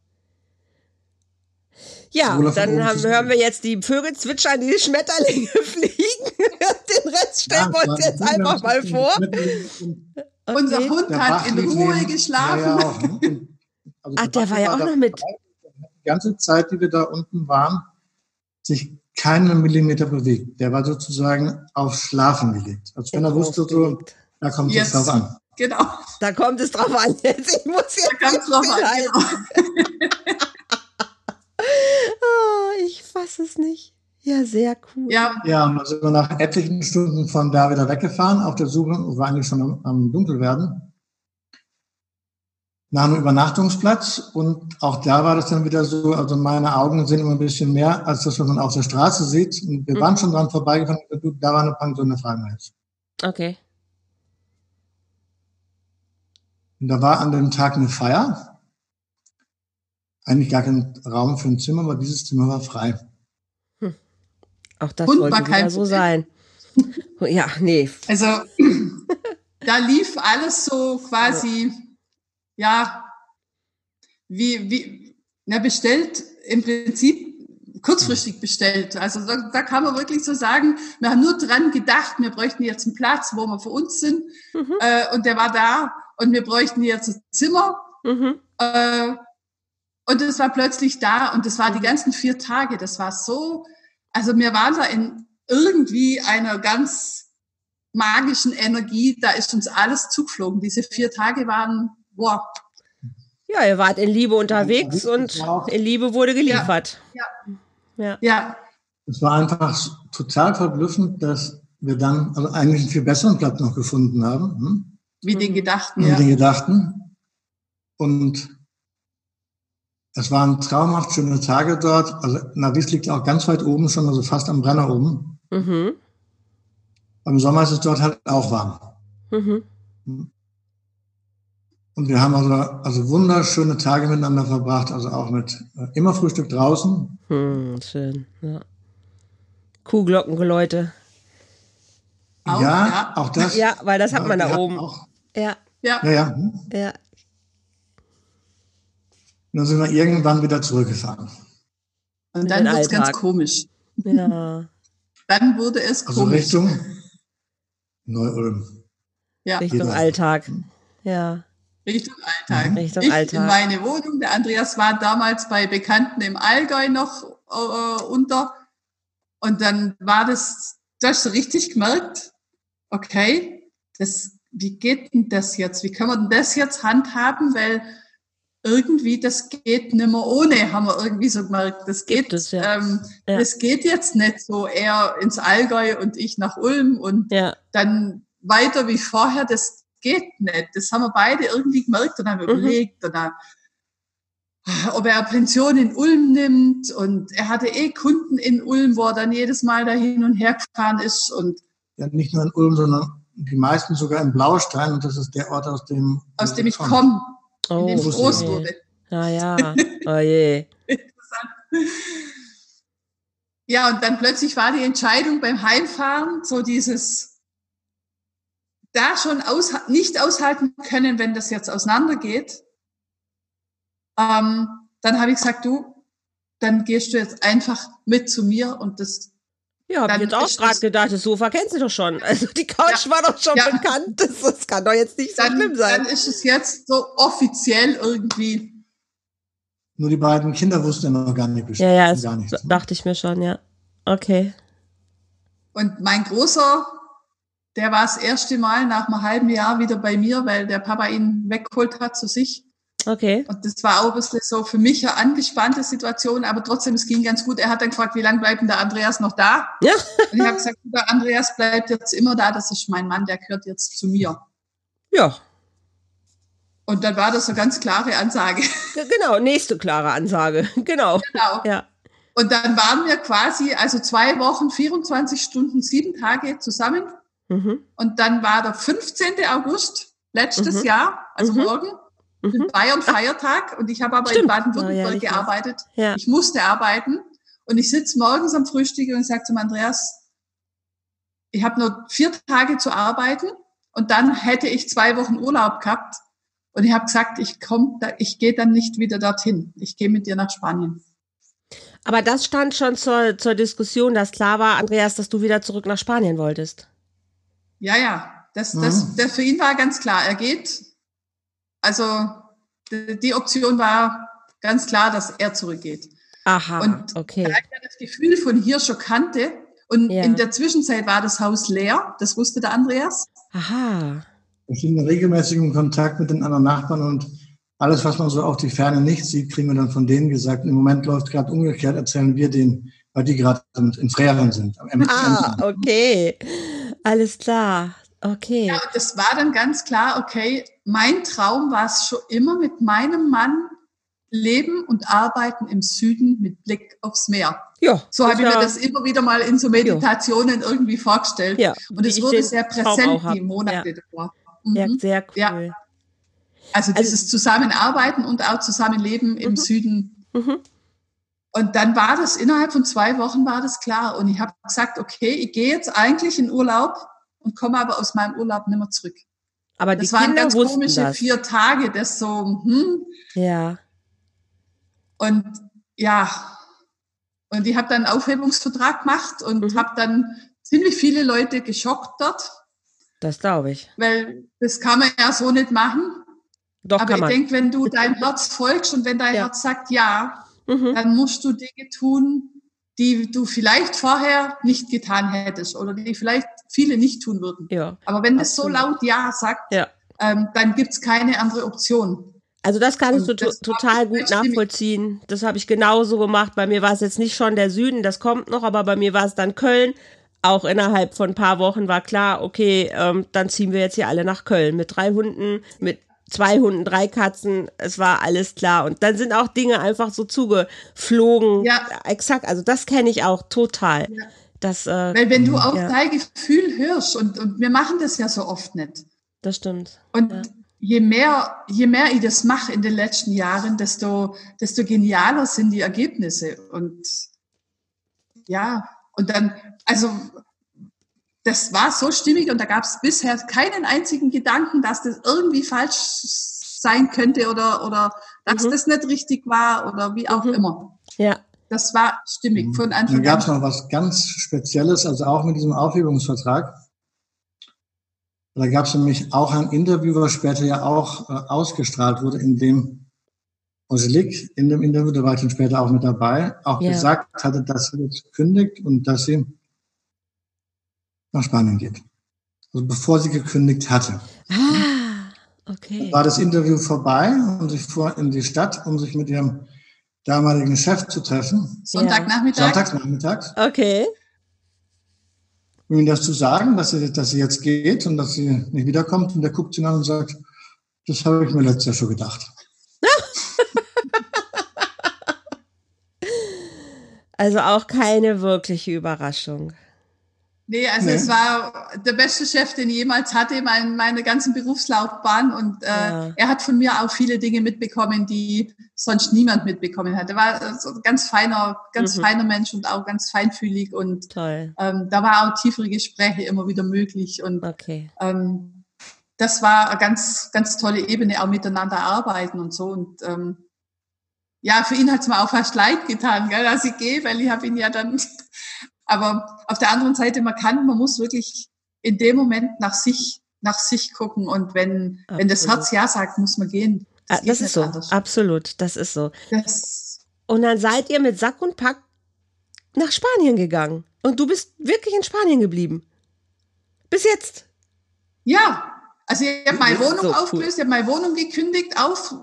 Ja, dann haben, hören wir jetzt die Vögel zwitschern, die Schmetterlinge [laughs] fliegen. [laughs] Den Rest stellen wir uns jetzt einfach mal vor. Okay. Unser Hund der hat in Ruhe geschlafen. Ja, ja ne? [laughs] also Ach, der war ja auch noch mit. Die ganze Zeit, die wir da unten waren, sich keinen Millimeter bewegt. Der war sozusagen auf Schlafen gelegt. Als wenn er wusste, so, da kommt es drauf an. Genau. Da kommt es drauf an. Jetzt, ich muss jetzt da kommt drauf an. Oh, ich fasse es nicht. Ja, sehr cool. Ja, ja und dann sind wir nach etlichen Stunden von da wieder weggefahren. Auf der Suche war eigentlich schon am, am Dunkelwerden. Nach einem Übernachtungsplatz und auch da war das dann wieder so, also meine Augen sehen immer ein bisschen mehr, als das, was man auf der Straße sieht. Und wir mhm. waren schon dran vorbeigefahren, da war eine Pension der Freiheit. Okay. Und da war an dem Tag eine Feier eigentlich gar kein Raum für ein Zimmer, aber dieses Zimmer war frei. Hm. Auch das sollte wieder so sein. [laughs] ja, nee. Also [laughs] da lief alles so quasi, ja, wie, wie, na, bestellt im Prinzip kurzfristig bestellt. Also da, da kann man wirklich so sagen, wir haben nur dran gedacht, wir bräuchten jetzt einen Platz, wo wir für uns sind. Mhm. Äh, und der war da und wir bräuchten jetzt ein Zimmer. Mhm. Äh, und es war plötzlich da und das war die mhm. ganzen vier Tage. Das war so, also wir waren da in irgendwie einer ganz magischen Energie. Da ist uns alles zugeflogen. Diese vier Tage waren, boah. Ja, ihr wart in Liebe unterwegs und in Liebe wurde geliefert. Ja. Ja. ja. Es war einfach total verblüffend, dass wir dann also eigentlich einen viel besseren Platz noch gefunden haben. Hm? Wie den Gedachten. Wie ja. den Gedachten. Und es waren traumhaft schöne Tage dort. Also Navis liegt auch ganz weit oben schon, also fast am Brenner oben. Mhm. Im Sommer ist es dort halt auch warm. Mhm. Hm? Und wir haben also, also wunderschöne Tage miteinander verbracht, also auch mit äh, immer Frühstück draußen. Hm, schön, ja. Kuhglockengeläute. Auch, ja, ja, auch das. Ja, weil das hat man da oben. Auch, ja. Ja. Ja, ja. Hm? ja. Und dann sind wir irgendwann wieder zurückgefahren. Und dann wird es ganz komisch. Ja. [laughs] dann wurde es also komisch. Also Richtung Neu-Ulm. Ja. Richtung Alltag. Ja. Richtung Alltag. Richtung ich Alltag. in meine Wohnung. Der Andreas war damals bei Bekannten im Allgäu noch äh, unter. Und dann war das, du hast du richtig gemerkt, okay, das, wie geht denn das jetzt? Wie können wir denn das jetzt handhaben? Weil irgendwie, das geht nicht mehr ohne, haben wir irgendwie so gemerkt. Das geht, es, ja. ähm, ja. das geht jetzt nicht so eher ins Allgäu und ich nach Ulm und ja. dann weiter wie vorher. Das geht nicht. Das haben wir beide irgendwie gemerkt und haben mhm. überlegt, oder, ob er Pension in Ulm nimmt und er hatte eh Kunden in Ulm, wo er dann jedes Mal da hin und her gefahren ist und ja, nicht nur in Ulm, sondern die meisten sogar in Blaustein und das ist der Ort, aus dem aus dem ich komme, oh, in dem ich groß wurde. Ah ja, [laughs] oh je. Ja, und dann plötzlich war die Entscheidung beim Heimfahren so dieses, da schon aus, nicht aushalten können, wenn das jetzt auseinandergeht, ähm, dann habe ich gesagt, du, dann gehst du jetzt einfach mit zu mir und das. Ja, habe ich jetzt auch gerade gedacht, das Sofa kennst du doch schon. Also die Couch ja, war doch schon ja. bekannt. Das, das, kann doch jetzt nicht so dann, schlimm sein. Dann ist es jetzt so offiziell irgendwie. Nur die beiden Kinder wussten ja noch gar nicht Bescheid. Ja, ja, gar nichts, ne? dachte ich mir schon, ja. Okay. Und mein großer der war das erste Mal nach einem halben Jahr wieder bei mir, weil der Papa ihn weggeholt hat zu sich. Okay. Und das war auch ein bisschen so für mich eine angespannte Situation, aber trotzdem, es ging ganz gut. Er hat dann gefragt, wie lange bleibt denn der Andreas noch da? Ja. Und ich habe gesagt, der Andreas bleibt jetzt immer da, das ist mein Mann, der gehört jetzt zu mir. Ja. Und dann war das eine ganz klare Ansage. Genau, nächste klare Ansage. [laughs] Genau. Genau. Ja. Und dann waren wir quasi, also zwei Wochen, 24 Stunden, sieben Tage zusammen. Mhm. Und dann war der 15. August letztes mhm. Jahr, also mhm. morgen, mhm. Bayern Feiertag und ich habe aber Stimmt. in Baden-Württemberg oh, ja, gearbeitet. Ja. Ich musste arbeiten und ich sitze morgens am Frühstück und sage zum Andreas, ich habe nur vier Tage zu arbeiten und dann hätte ich zwei Wochen Urlaub gehabt und ich habe gesagt, ich komm, da, ich gehe dann nicht wieder dorthin. Ich gehe mit dir nach Spanien. Aber das stand schon zur, zur Diskussion, dass klar war, Andreas, dass du wieder zurück nach Spanien wolltest. Ja, ja, das, das, mhm. das für ihn war ganz klar. Er geht. Also die Option war ganz klar, dass er zurückgeht. Aha, und okay. Da ich ja das Gefühl von hier schon kannte. Und ja. in der Zwischenzeit war das Haus leer. Das wusste der Andreas. Aha. Wir sind in regelmäßigem Kontakt mit den anderen Nachbarn und alles, was man so auf die Ferne nicht sieht, kriegen wir dann von denen gesagt. Im Moment läuft gerade umgekehrt, erzählen wir denen, weil die gerade in Freren sind. ah, okay. Alles klar. Okay. Ja, und das war dann ganz klar, okay, mein Traum war es schon immer mit meinem Mann leben und arbeiten im Süden mit Blick aufs Meer. Ja. So habe ich mir das immer wieder mal in so Meditationen ja. irgendwie vorgestellt. Ja. Und es wurde sehr präsent die Monate ja. davor. Mhm. Ja, sehr cool. Ja. Also, also dieses Zusammenarbeiten und auch Zusammenleben im mhm. Süden. Mhm. Und dann war das innerhalb von zwei Wochen war das klar. Und ich habe gesagt, okay, ich gehe jetzt eigentlich in Urlaub und komme aber aus meinem Urlaub nicht mehr zurück. Aber die das waren ganz komische das. vier Tage, das so, hm. Ja. Und ja, Und ich habe dann einen Aufhebungsvertrag gemacht und mhm. habe dann ziemlich viele Leute geschockt dort. Das glaube ich. Weil das kann man ja so nicht machen. Doch, Aber ich denke, wenn du dein Herz folgst und wenn dein ja. Herz sagt ja, mhm. dann musst du Dinge tun, die du vielleicht vorher nicht getan hättest oder die vielleicht viele nicht tun würden. Ja, Aber wenn es so laut Ja sagt, ja. Ähm, dann gibt's keine andere Option. Also das kannst du total gut nachvollziehen. Das habe ich genauso gemacht. Bei mir war es jetzt nicht schon der Süden, das kommt noch, aber bei mir war es dann Köln. Auch innerhalb von ein paar Wochen war klar, okay, ähm, dann ziehen wir jetzt hier alle nach Köln mit drei Hunden, mit zwei Hunden, drei Katzen, es war alles klar. Und dann sind auch Dinge einfach so zugeflogen. Ja. Exakt, also das kenne ich auch total. Ja. Das, äh, Weil wenn du auch ja. dein Gefühl hörst, und, und wir machen das ja so oft nicht. Das stimmt. Und ja. je mehr, je mehr ich das mache in den letzten Jahren, desto, desto genialer sind die Ergebnisse. Und ja, und dann, also das war so stimmig und da gab es bisher keinen einzigen Gedanken, dass das irgendwie falsch sein könnte oder, oder dass mhm. das nicht richtig war oder wie auch mhm. immer. Ja. Das war stimmig mhm. von Anfang an. Da gab es noch was ganz Spezielles, also auch mit diesem Aufhebungsvertrag. Da gab es nämlich auch ein Interview, was später ja auch äh, ausgestrahlt wurde, in dem Angelique in dem Interview, da war ich dann später auch mit dabei, auch ja. gesagt hatte, dass sie jetzt kündigt und dass sie nach Spanien geht. Also bevor sie gekündigt hatte. Ah, okay. Dann war das Interview vorbei und sie fuhr in die Stadt, um sich mit ihrem damaligen Chef zu treffen. Sonntagnachmittag? Sonntagnachmittag. Okay. Um ihm das zu sagen, dass sie, dass sie jetzt geht und dass sie nicht wiederkommt. Und der guckt sie an und sagt, das habe ich mir letztes Jahr schon gedacht. [laughs] also auch keine wirkliche Überraschung. Nee, also nee. es war der beste Chef, den ich jemals hatte in meiner ganzen Berufslaufbahn. Und äh, ja. er hat von mir auch viele Dinge mitbekommen, die sonst niemand mitbekommen hat. Er war so ein ganz feiner, ganz mhm. feiner Mensch und auch ganz feinfühlig. Und ähm, da war auch tiefere Gespräche immer wieder möglich. Und okay. ähm, das war eine ganz, ganz tolle Ebene, auch miteinander arbeiten und so. Und ähm, ja, für ihn hat es mir auch fast leid getan, gell, dass ich gehe, weil ich habe ihn ja dann aber auf der anderen Seite, man kann, man muss wirklich in dem Moment nach sich, nach sich gucken. Und wenn, wenn das Herz Ja sagt, muss man gehen. Das, ah, das ist so. Anders. Absolut. Das ist so. Das und dann seid ihr mit Sack und Pack nach Spanien gegangen. Und du bist wirklich in Spanien geblieben. Bis jetzt. Ja. Also ich habe meine Wohnung so aufgelöst, cool. ich habe meine Wohnung gekündigt, auf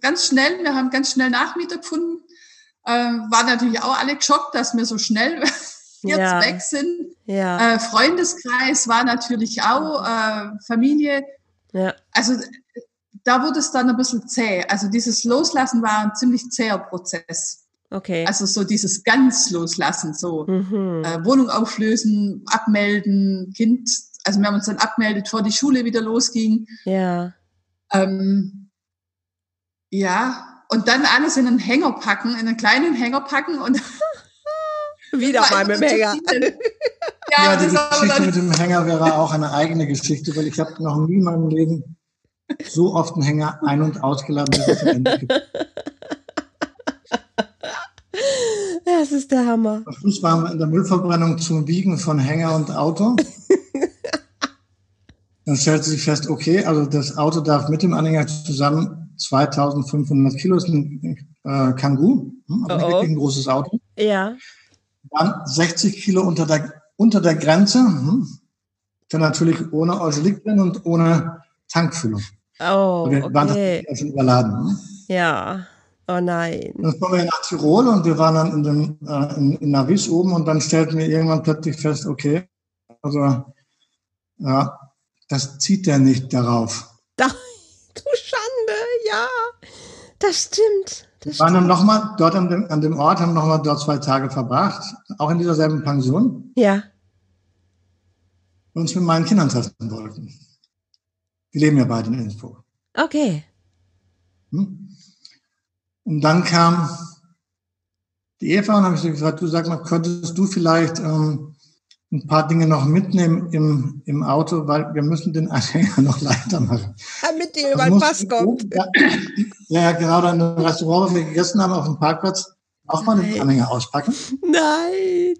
ganz schnell. Wir haben ganz schnell Nachmieter gefunden. Äh, war natürlich auch alle geschockt, dass wir so schnell jetzt ja. weg sind. Ja. Äh, Freundeskreis war natürlich auch, äh, Familie. Ja. Also da wurde es dann ein bisschen zäh. Also dieses Loslassen war ein ziemlich zäher Prozess. Okay. Also so dieses ganz Loslassen, so mhm. äh, Wohnung auflösen, abmelden, Kind. Also wir haben uns dann abgemeldet, bevor die Schule wieder losging. Ja. Ähm, ja, und dann alles in einen Hänger packen, in einen kleinen Hänger packen und Wieder mal mit dem Hänger. [laughs] ja, ja die Geschichte mit dem Hänger wäre auch eine eigene Geschichte, weil ich habe noch nie in meinem Leben so oft einen Hänger ein- und ausgeladen, bis es Ende gibt. [laughs] Das ist der Hammer. Am Schluss waren wir in der Müllverbrennung zum Wiegen von Hänger und Auto. [laughs] Dann stellte sich fest, okay, also das Auto darf mit dem Anhänger zusammen 2500 Kilo, ist ein äh, Kangoo, hm, also oh oh. wirklich ein großes Auto. Ja. Dann 60 Kilo unter der, unter der Grenze. Hm. Dann natürlich ohne drin und ohne Tankfüllung. Oh, wir okay. waren das schon überladen. Hm. Ja. Oh nein. Dann kommen wir nach Tirol und wir waren dann in, dem, äh, in, in Navis oben und dann stellten wir irgendwann plötzlich fest, okay, also ja, das zieht der nicht darauf. Da, [laughs] du Schande, ja, das stimmt. Wir waren dann nochmal dort an dem, an dem Ort, haben nochmal dort zwei Tage verbracht, auch in dieser selben Pension. Ja. Und uns mit meinen Kindern treffen wollten. Die leben ja beide in Innsbruck. Okay. Hm? Und dann kam die Eva und habe ich gesagt, du sag mal, könntest du vielleicht ähm, ein paar Dinge noch mitnehmen im, im Auto, weil wir müssen den [laughs] Anhänger noch leichter machen. Damit die über den Pass kommt. Ja, ja, genau, dann im Restaurant, wo wir gegessen haben, auf dem Parkplatz, Auch mal den Anhänger auspacken? Nein.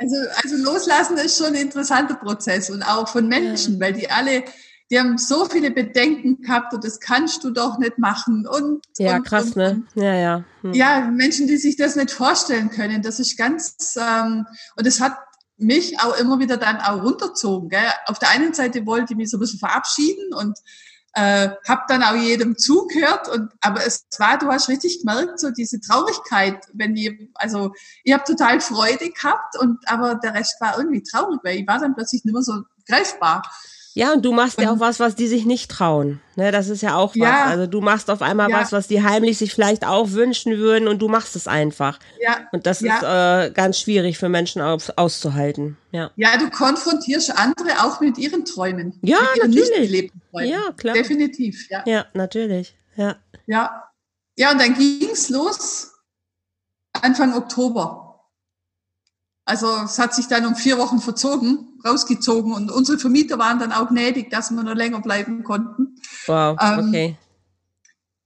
also, also loslassen ist schon ein interessanter Prozess und auch von Menschen, ja. weil die alle, die haben so viele Bedenken gehabt und das kannst du doch nicht machen und ja und, krass und, ne ja ja hm. ja Menschen die sich das nicht vorstellen können das ist ganz ähm, und es hat mich auch immer wieder dann auch runterzogen gell? auf der einen Seite wollte ich mich so ein bisschen verabschieden und äh, habe dann auch jedem zugehört und aber es war, du hast richtig gemerkt, so diese Traurigkeit, wenn ich, also ich habe total Freude gehabt und aber der Rest war irgendwie traurig, weil ich war dann plötzlich nicht mehr so greifbar. Ja, und du machst und, ja auch was, was die sich nicht trauen. Ne, das ist ja auch was. Ja, also du machst auf einmal ja. was, was die heimlich sich vielleicht auch wünschen würden und du machst es einfach. Ja. Und das ja. ist äh, ganz schwierig für Menschen aus, auszuhalten. Ja. Ja, du konfrontierst andere auch mit ihren Träumen. Ja, mit ihren natürlich. Träumen. Ja, klar. Definitiv, ja. Ja, natürlich. Ja. Ja. Ja, und dann ging's los Anfang Oktober. Also es hat sich dann um vier Wochen verzogen, rausgezogen und unsere Vermieter waren dann auch gnädig, dass wir noch länger bleiben konnten. Wow, ähm, okay.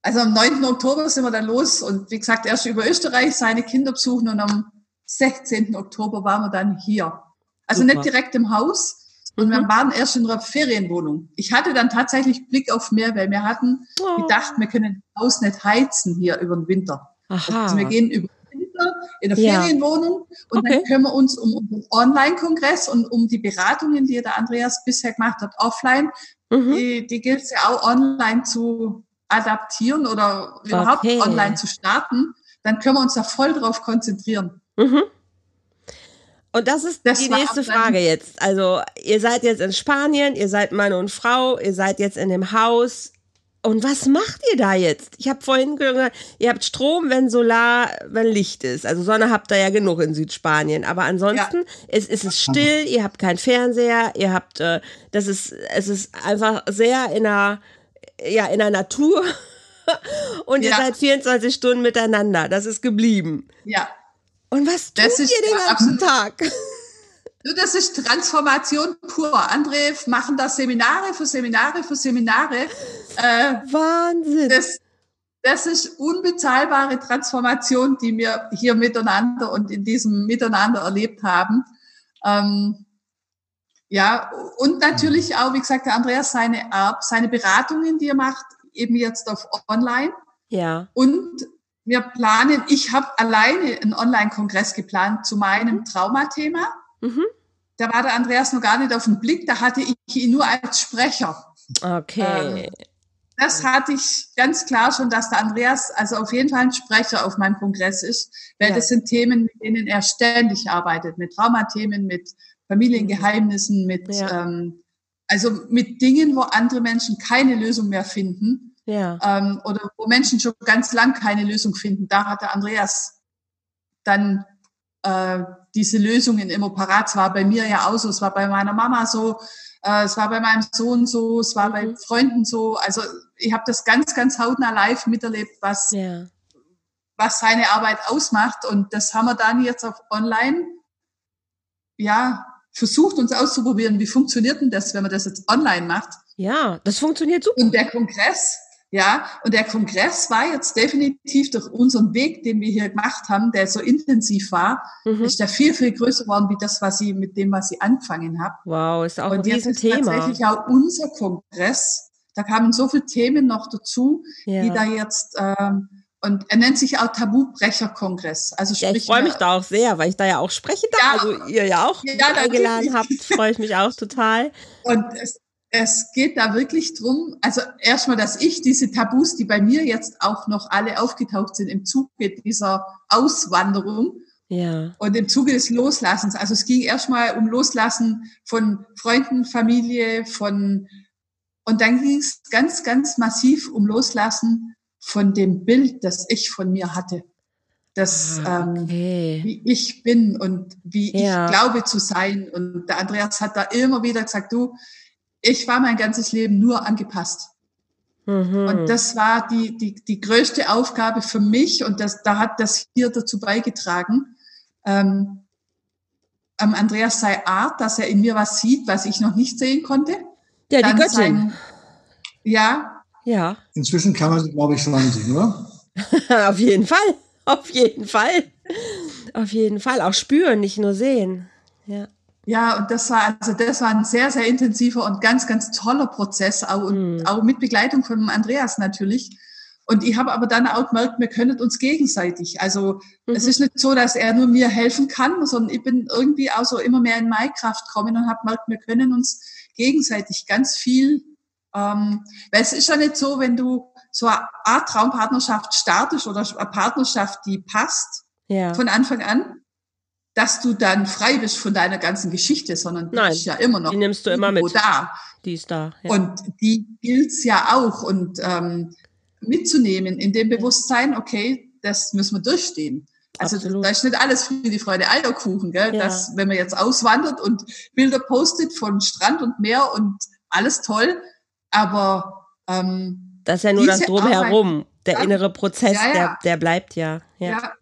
Also am 9. Oktober sind wir dann los und wie gesagt, erst über Österreich seine Kinder besuchen und am 16. Oktober waren wir dann hier. Also Super. nicht direkt im Haus, und wir mhm. waren erst in einer Ferienwohnung. Ich hatte dann tatsächlich Blick auf Meer, weil wir hatten oh. gedacht, wir können das Haus nicht heizen hier über den Winter. Aha. Also wir gehen über in der ja. Ferienwohnung und okay. dann können wir uns um unseren Online-Kongress und um die Beratungen, die der Andreas bisher gemacht hat, offline, mhm. die, die gilt es ja auch online zu adaptieren oder überhaupt okay. online zu starten, dann können wir uns da voll drauf konzentrieren. Mhm. Und das ist das die nächste Frage jetzt. Also, ihr seid jetzt in Spanien, ihr seid Mann und Frau, ihr seid jetzt in dem Haus. Und was macht ihr da jetzt? Ich habe vorhin gesagt, ihr habt Strom, wenn Solar, wenn Licht ist. Also Sonne habt ihr ja genug in Südspanien. Aber ansonsten ja. ist, ist es still, ihr habt keinen Fernseher, ihr habt, äh, das ist, es ist einfach sehr in der, ja, in der Natur. [laughs] Und ja. ihr seid 24 Stunden miteinander. Das ist geblieben. Ja. Und was tut ihr den ganzen Tag? Das ist Transformation pur. Andere machen da Seminare für Seminare für Seminare. Äh, Wahnsinn. Das, das ist unbezahlbare Transformation, die wir hier miteinander und in diesem Miteinander erlebt haben. Ähm, ja, und natürlich auch, wie gesagt, der Andreas, seine, seine Beratungen, die er macht, eben jetzt auf online. Ja. Und wir planen, ich habe alleine einen Online-Kongress geplant zu meinem Traumathema. Mhm. Da war der Andreas noch gar nicht auf den Blick, da hatte ich ihn nur als Sprecher. Okay. Ähm, das hatte ich ganz klar schon, dass der Andreas also auf jeden Fall ein Sprecher auf meinem Kongress ist, weil ja. das sind Themen, mit denen er ständig arbeitet, mit Traumathemen, mit Familiengeheimnissen, mit ja. ähm, also mit Dingen, wo andere Menschen keine Lösung mehr finden ja. ähm, oder wo Menschen schon ganz lang keine Lösung finden. Da hat der Andreas dann äh, diese Lösungen immer parat. Es war bei mir ja auch so, es war bei meiner Mama so, äh, es war bei meinem Sohn so, es war mhm. bei Freunden so. Also ich habe das ganz, ganz hautnah live miterlebt, was, ja. was seine Arbeit ausmacht. Und das haben wir dann jetzt auf online, ja, versucht uns auszuprobieren, wie funktioniert denn das, wenn man das jetzt online macht. Ja, das funktioniert super. Und der Kongress, ja, und der Kongress war jetzt definitiv durch unseren Weg, den wir hier gemacht haben, der so intensiv war, mhm. ist der viel, viel größer geworden, wie das, was sie, mit dem, was sie angefangen hat. Wow, ist auch und ein Riesenthema. Und tatsächlich auch unser Kongress. Da kamen so viele Themen noch dazu, ja. die da jetzt, ähm, und er nennt sich auch Tabubrecher-Kongress. Also sprich, ja, ich freue mich da auch sehr, weil ich da ja auch sprechen darf. Ja, also ihr ja auch ja, eingeladen habt, freue ich mich auch total. Und es, es geht da wirklich drum, also erstmal, dass ich diese Tabus, die bei mir jetzt auch noch alle aufgetaucht sind im Zuge dieser Auswanderung ja. und im Zuge des Loslassens. Also es ging erstmal um Loslassen von Freunden, Familie, von und dann ging es ganz, ganz massiv um Loslassen von dem Bild, das ich von mir hatte. Das, ah, ähm, okay. ähm, wie ich bin und wie ja. ich glaube zu sein. Und der Andreas hat da immer wieder gesagt, du, ich war mein ganzes Leben nur angepasst. Mhm. Und das war die, die, die größte Aufgabe für mich und das, da hat das hier dazu beigetragen. Ähm, ähm, Andreas sei Art, dass er in mir was sieht, was ich noch nicht sehen konnte. Ja, Dann die Göttin. Sein, ja. Ja. Inzwischen kann man sie, glaube ich, schon sehen, oder? [laughs] Auf jeden Fall. Auf jeden Fall. Auf jeden Fall. Auch spüren, nicht nur sehen. Ja. Ja, und das war, also das war ein sehr, sehr intensiver und ganz, ganz toller Prozess, auch, und mhm. auch mit Begleitung von Andreas natürlich. Und ich habe aber dann auch gemerkt, wir können uns gegenseitig. Also mhm. es ist nicht so, dass er nur mir helfen kann, sondern ich bin irgendwie auch so immer mehr in meine Kraft gekommen und habe gemerkt, wir können uns gegenseitig ganz viel, ähm, weil es ist ja nicht so, wenn du so eine Art Traumpartnerschaft startest oder eine Partnerschaft, die passt ja. von Anfang an, dass du dann frei bist von deiner ganzen Geschichte, sondern die Nein, ist ja immer noch die nimmst du immer mit. da. Die ist da. Ja. Und die gilt's ja auch und ähm, mitzunehmen in dem Bewusstsein, okay, das müssen wir durchstehen. Also Absolut. da ist nicht alles für die Freude Eierkuchen, gell? Ja. Dass, wenn man jetzt auswandert und Bilder postet von Strand und Meer und alles toll, aber ähm, das ist ja nur das Drumherum. Der innere Prozess, ja, ja. Der, der bleibt ja. Ja. ja.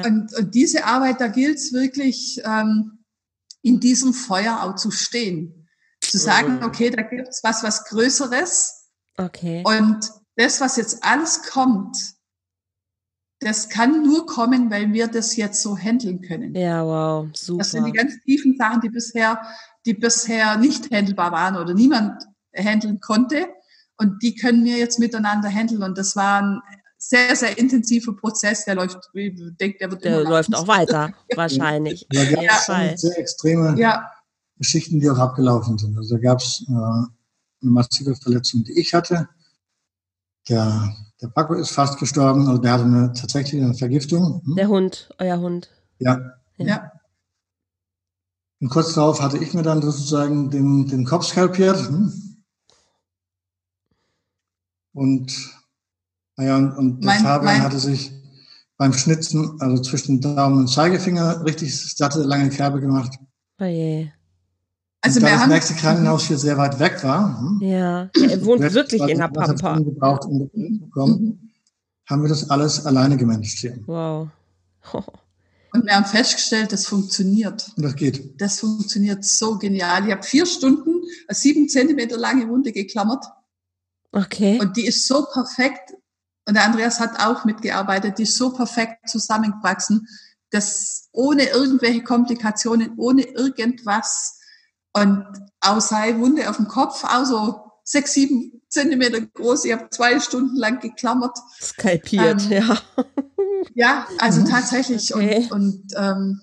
Und, und diese Arbeit, da gilt es wirklich, ähm, in diesem Feuer auch zu stehen. Zu sagen, mhm. okay, da gibt's was, was Größeres. Okay. Und das, was jetzt alles kommt, das kann nur kommen, weil wir das jetzt so handeln können. Ja, wow, super. Das sind die ganz tiefen Sachen, die bisher, die bisher nicht handelbar waren oder niemand handeln konnte. Und die können wir jetzt miteinander handeln. Und das war ein sehr, sehr intensiver Prozess. Der läuft, ich denke, der wird der immer läuft auch weiter, [laughs] wahrscheinlich. Da gab es ja. sehr extreme ja. Geschichten, die auch abgelaufen sind. Also da gab es äh, eine massive Verletzung, die ich hatte. Der, der Paco ist fast gestorben, also der hatte eine, tatsächlich eine Vergiftung. Hm? Der Hund, euer Hund. Ja. ja. Und kurz darauf hatte ich mir dann sozusagen den, den Kopf skalpiert. Hm? Und, naja, und, und der mein, Fabian mein hatte sich beim Schnitzen, also zwischen Daumen und Zeigefinger, richtig satte, lange Kerbe gemacht. Oh je. Also da das nächste Krankenhaus hier sehr weit weg war. Hm, ja, er wohnt wirklich in der Pampa. Gebraucht, um bekommen, haben wir das alles alleine gemanagt hier. Wow. [laughs] Und wir haben festgestellt, das funktioniert. Und das geht. Das funktioniert so genial. Ich habe vier Stunden eine sieben Zentimeter lange Wunde geklammert. Okay. Und die ist so perfekt, und der Andreas hat auch mitgearbeitet, die so perfekt zusammengewachsen, dass ohne irgendwelche Komplikationen, ohne irgendwas und auch sei Wunde auf dem Kopf, auch so sechs, sieben Zentimeter groß. Ich habe zwei Stunden lang geklammert. Skalpiert, ähm, ja. Ja, also mhm. tatsächlich. Okay. Und, und ähm,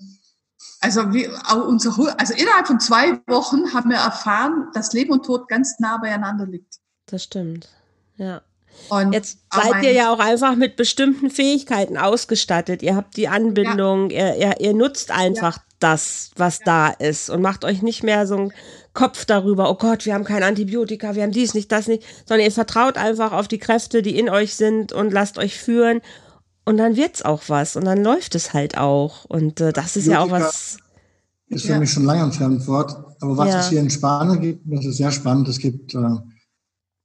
also wie auch unser, also innerhalb von zwei Wochen haben wir erfahren, dass Leben und Tod ganz nah beieinander liegt das stimmt. Ja. Und Jetzt seid ihr ja auch einfach mit bestimmten Fähigkeiten ausgestattet. Ihr habt die Anbindung, ja. ihr, ihr, ihr, nutzt einfach ja. das, was ja. da ist und macht euch nicht mehr so einen Kopf darüber, oh Gott, wir haben kein Antibiotika, wir haben dies nicht, das nicht, sondern ihr vertraut einfach auf die Kräfte, die in euch sind und lasst euch führen und dann wird's auch was und dann läuft es halt auch und äh, das ist ja auch was. Ist für mich schon lange ein Fremdwort, aber was es hier in Spanien gibt, das ist sehr spannend. Es gibt äh,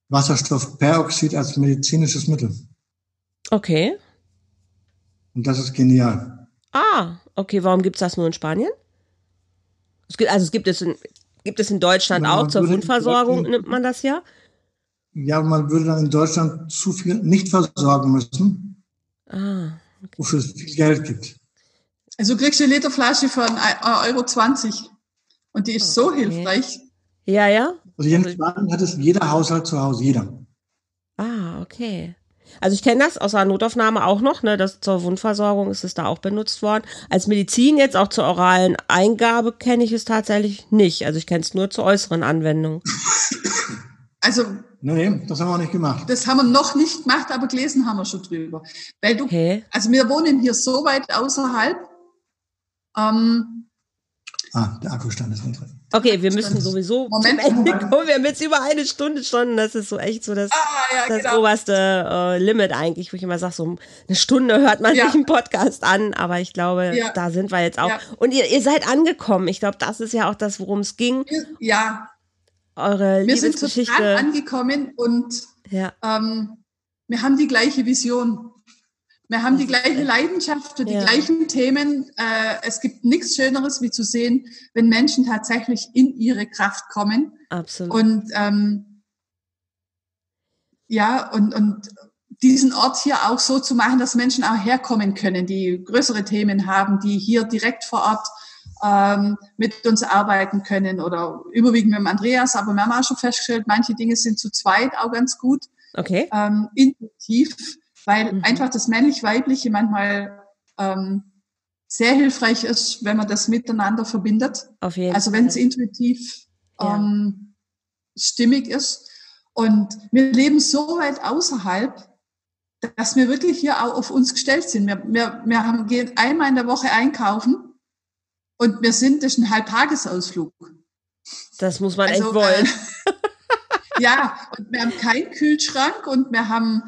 Wasserstoffperoxid als medizinisches Mittel. Okay. Und das ist genial. Ah, okay. Warum gibt es das nur in Spanien? Es gibt, also es gibt es in, gibt es in Deutschland ja, auch zur Wundversorgung, nimmt man das ja? Ja, man würde dann in Deutschland zu viel nicht versorgen müssen. Ah. Okay. Wofür es viel Geld gibt. Also kriegst du eine Literflasche für 1,20 Euro. 20. Und die ist okay. so hilfreich. Ja, ja. Also hier in Spanien hat es jeder Haushalt zu Hause, jeder. Ah, okay. Also ich kenne das aus der Notaufnahme auch noch, ne, das zur Wundversorgung ist es da auch benutzt worden. Als Medizin jetzt auch zur oralen Eingabe kenne ich es tatsächlich nicht. Also ich kenne es nur zur äußeren Anwendung. Also Nee, das haben wir auch nicht gemacht. Das haben wir noch nicht gemacht, aber gelesen haben wir schon drüber. Weil du, okay. also wir wohnen hier so weit außerhalb. Ähm, ah, der Akkustand ist nicht drin. Okay, wir müssen sowieso Moment, zum Ende kommen. Wir haben jetzt über eine Stunde schon. Das ist so echt so das, ah, ja, das genau. oberste äh, Limit eigentlich, wo ich immer sage, so eine Stunde hört man ja. sich einen Podcast an. Aber ich glaube, ja. da sind wir jetzt auch. Und ihr, ihr seid angekommen. Ich glaube, das ist ja auch das, worum es ging. Ja. Eure wir sind total angekommen und ähm, wir haben die gleiche Vision. Wir haben die gleiche Leidenschaft für die ja. gleichen Themen. Äh, es gibt nichts Schöneres, wie zu sehen, wenn Menschen tatsächlich in ihre Kraft kommen. Absolut. Und ähm, ja, und, und diesen Ort hier auch so zu machen, dass Menschen auch herkommen können, die größere Themen haben, die hier direkt vor Ort ähm, mit uns arbeiten können oder überwiegend mit dem Andreas. Aber wir haben auch schon festgestellt, manche Dinge sind zu zweit auch ganz gut. Okay. Ähm, intuitiv, weil mhm. einfach das männlich-weibliche manchmal ähm, sehr hilfreich ist, wenn man das miteinander verbindet. Auf jeden also wenn es intuitiv ja. ähm, stimmig ist. Und wir leben so weit außerhalb, dass wir wirklich hier auch auf uns gestellt sind. Wir, wir, wir haben, gehen einmal in der Woche einkaufen und wir sind, das ist ein Halbtagesausflug. Das muss man also, echt wollen. Äh, [laughs] ja, und wir haben keinen Kühlschrank und wir haben,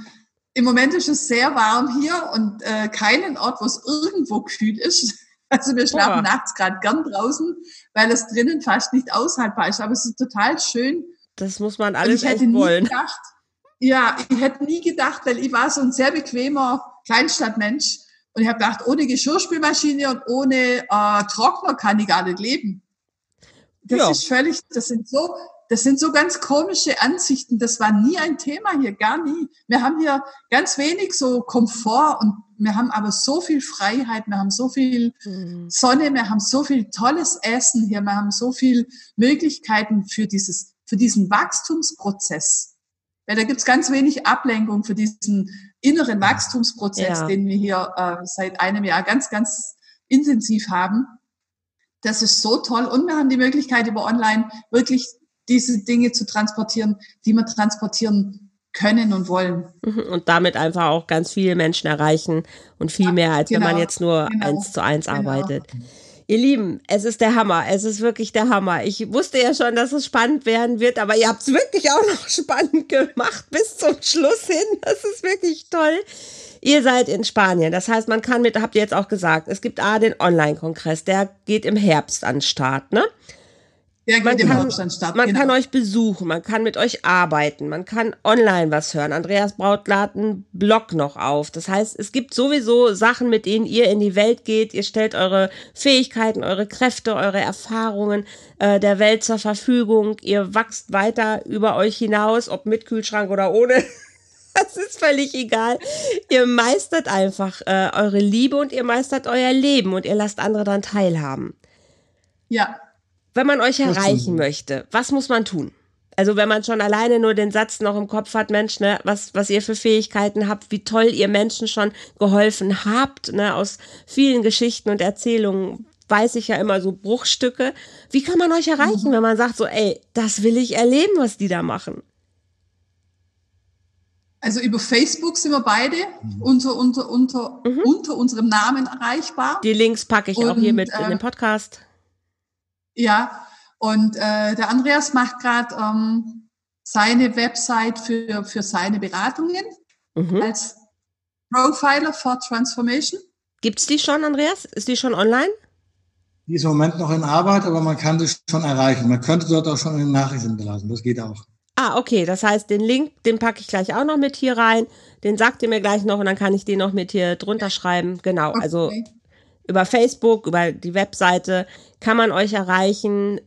im Moment ist es sehr warm hier und äh, keinen Ort, wo es irgendwo kühl ist. [laughs] Also wir schlafen Boah. nachts gerade gern draußen, weil es drinnen fast nicht aushaltbar ist. Aber es ist total schön. Das muss man alles echt wollen. Gedacht, ja, ich hätte nie gedacht, weil ich war so ein sehr bequemer Kleinstadtmensch. Und ich habe gedacht, ohne Geschirrspülmaschine und ohne äh, Trockner kann ich gar nicht leben. Das ja. ist völlig, das sind so, das sind so ganz komische Ansichten. Das war nie ein Thema hier, gar nie. Wir haben hier ganz wenig so Komfort und wir haben aber so viel Freiheit, wir haben so viel mhm. Sonne, wir haben so viel tolles Essen hier, wir haben so viel Möglichkeiten für dieses, für diesen Wachstumsprozess. Weil da gibt's ganz wenig Ablenkung für diesen inneren Wachstumsprozess, ja. den wir hier äh, seit einem Jahr ganz, ganz intensiv haben. Das ist so toll. Und wir haben die Möglichkeit, über online wirklich diese Dinge zu transportieren, die wir transportieren können und wollen. Mhm. Und damit einfach auch ganz viele Menschen erreichen und viel ja, mehr, als genau, wenn man genau. jetzt nur genau, eins zu eins genau. arbeitet. Ihr Lieben, es ist der Hammer. Es ist wirklich der Hammer. Ich wusste ja schon, dass es spannend werden wird, aber ihr habt es wirklich auch noch [laughs] spannend gemacht bis zum Schluss hin. Das ist wirklich toll. Ihr seid in Spanien. Das heißt, man kann mit, habt ihr jetzt auch gesagt, es gibt A, den Online-Kongress, der geht im Herbst an den Start, ne? Der man kann. Man genau. kann euch besuchen, man kann mit euch arbeiten, man kann online was hören. Andreas Braut lädt einen Blog noch auf. Das heißt, es gibt sowieso Sachen, mit denen ihr in die Welt geht. Ihr stellt eure Fähigkeiten, eure Kräfte, eure Erfahrungen äh, der Welt zur Verfügung. Ihr wachst weiter über euch hinaus, ob mit Kühlschrank oder ohne. [laughs] Das ist völlig egal. Ihr meistert einfach äh, eure Liebe und ihr meistert euer Leben und ihr lasst andere dann teilhaben. Ja, wenn man euch erreichen möchte, was muss man tun? Also wenn man schon alleine nur den Satz noch im Kopf hat, Mensch, ne, was, was ihr für Fähigkeiten habt, wie toll ihr Menschen schon geholfen habt, ne, aus vielen Geschichten und Erzählungen weiß ich ja immer so Bruchstücke. Wie kann man euch erreichen, mhm. wenn man sagt so, ey, das will ich erleben, was die da machen? Also über Facebook sind wir beide mhm. unter, unter, unter, mhm. unter unserem Namen erreichbar. Die Links packe ich und, auch hier mit äh, in den Podcast. Ja, und äh, der Andreas macht gerade ähm, seine Website für, für seine Beratungen mhm. als Profiler for Transformation. Gibt's die schon, Andreas? Ist die schon online? Die ist im Moment noch in Arbeit, aber man kann sie schon erreichen. Man könnte dort auch schon eine Nachricht hinterlassen. Das geht auch. Ah, okay. Das heißt, den Link, den packe ich gleich auch noch mit hier rein. Den sagt ihr mir gleich noch und dann kann ich den noch mit hier drunter schreiben. Genau. Okay. Also über Facebook, über die Webseite kann man euch erreichen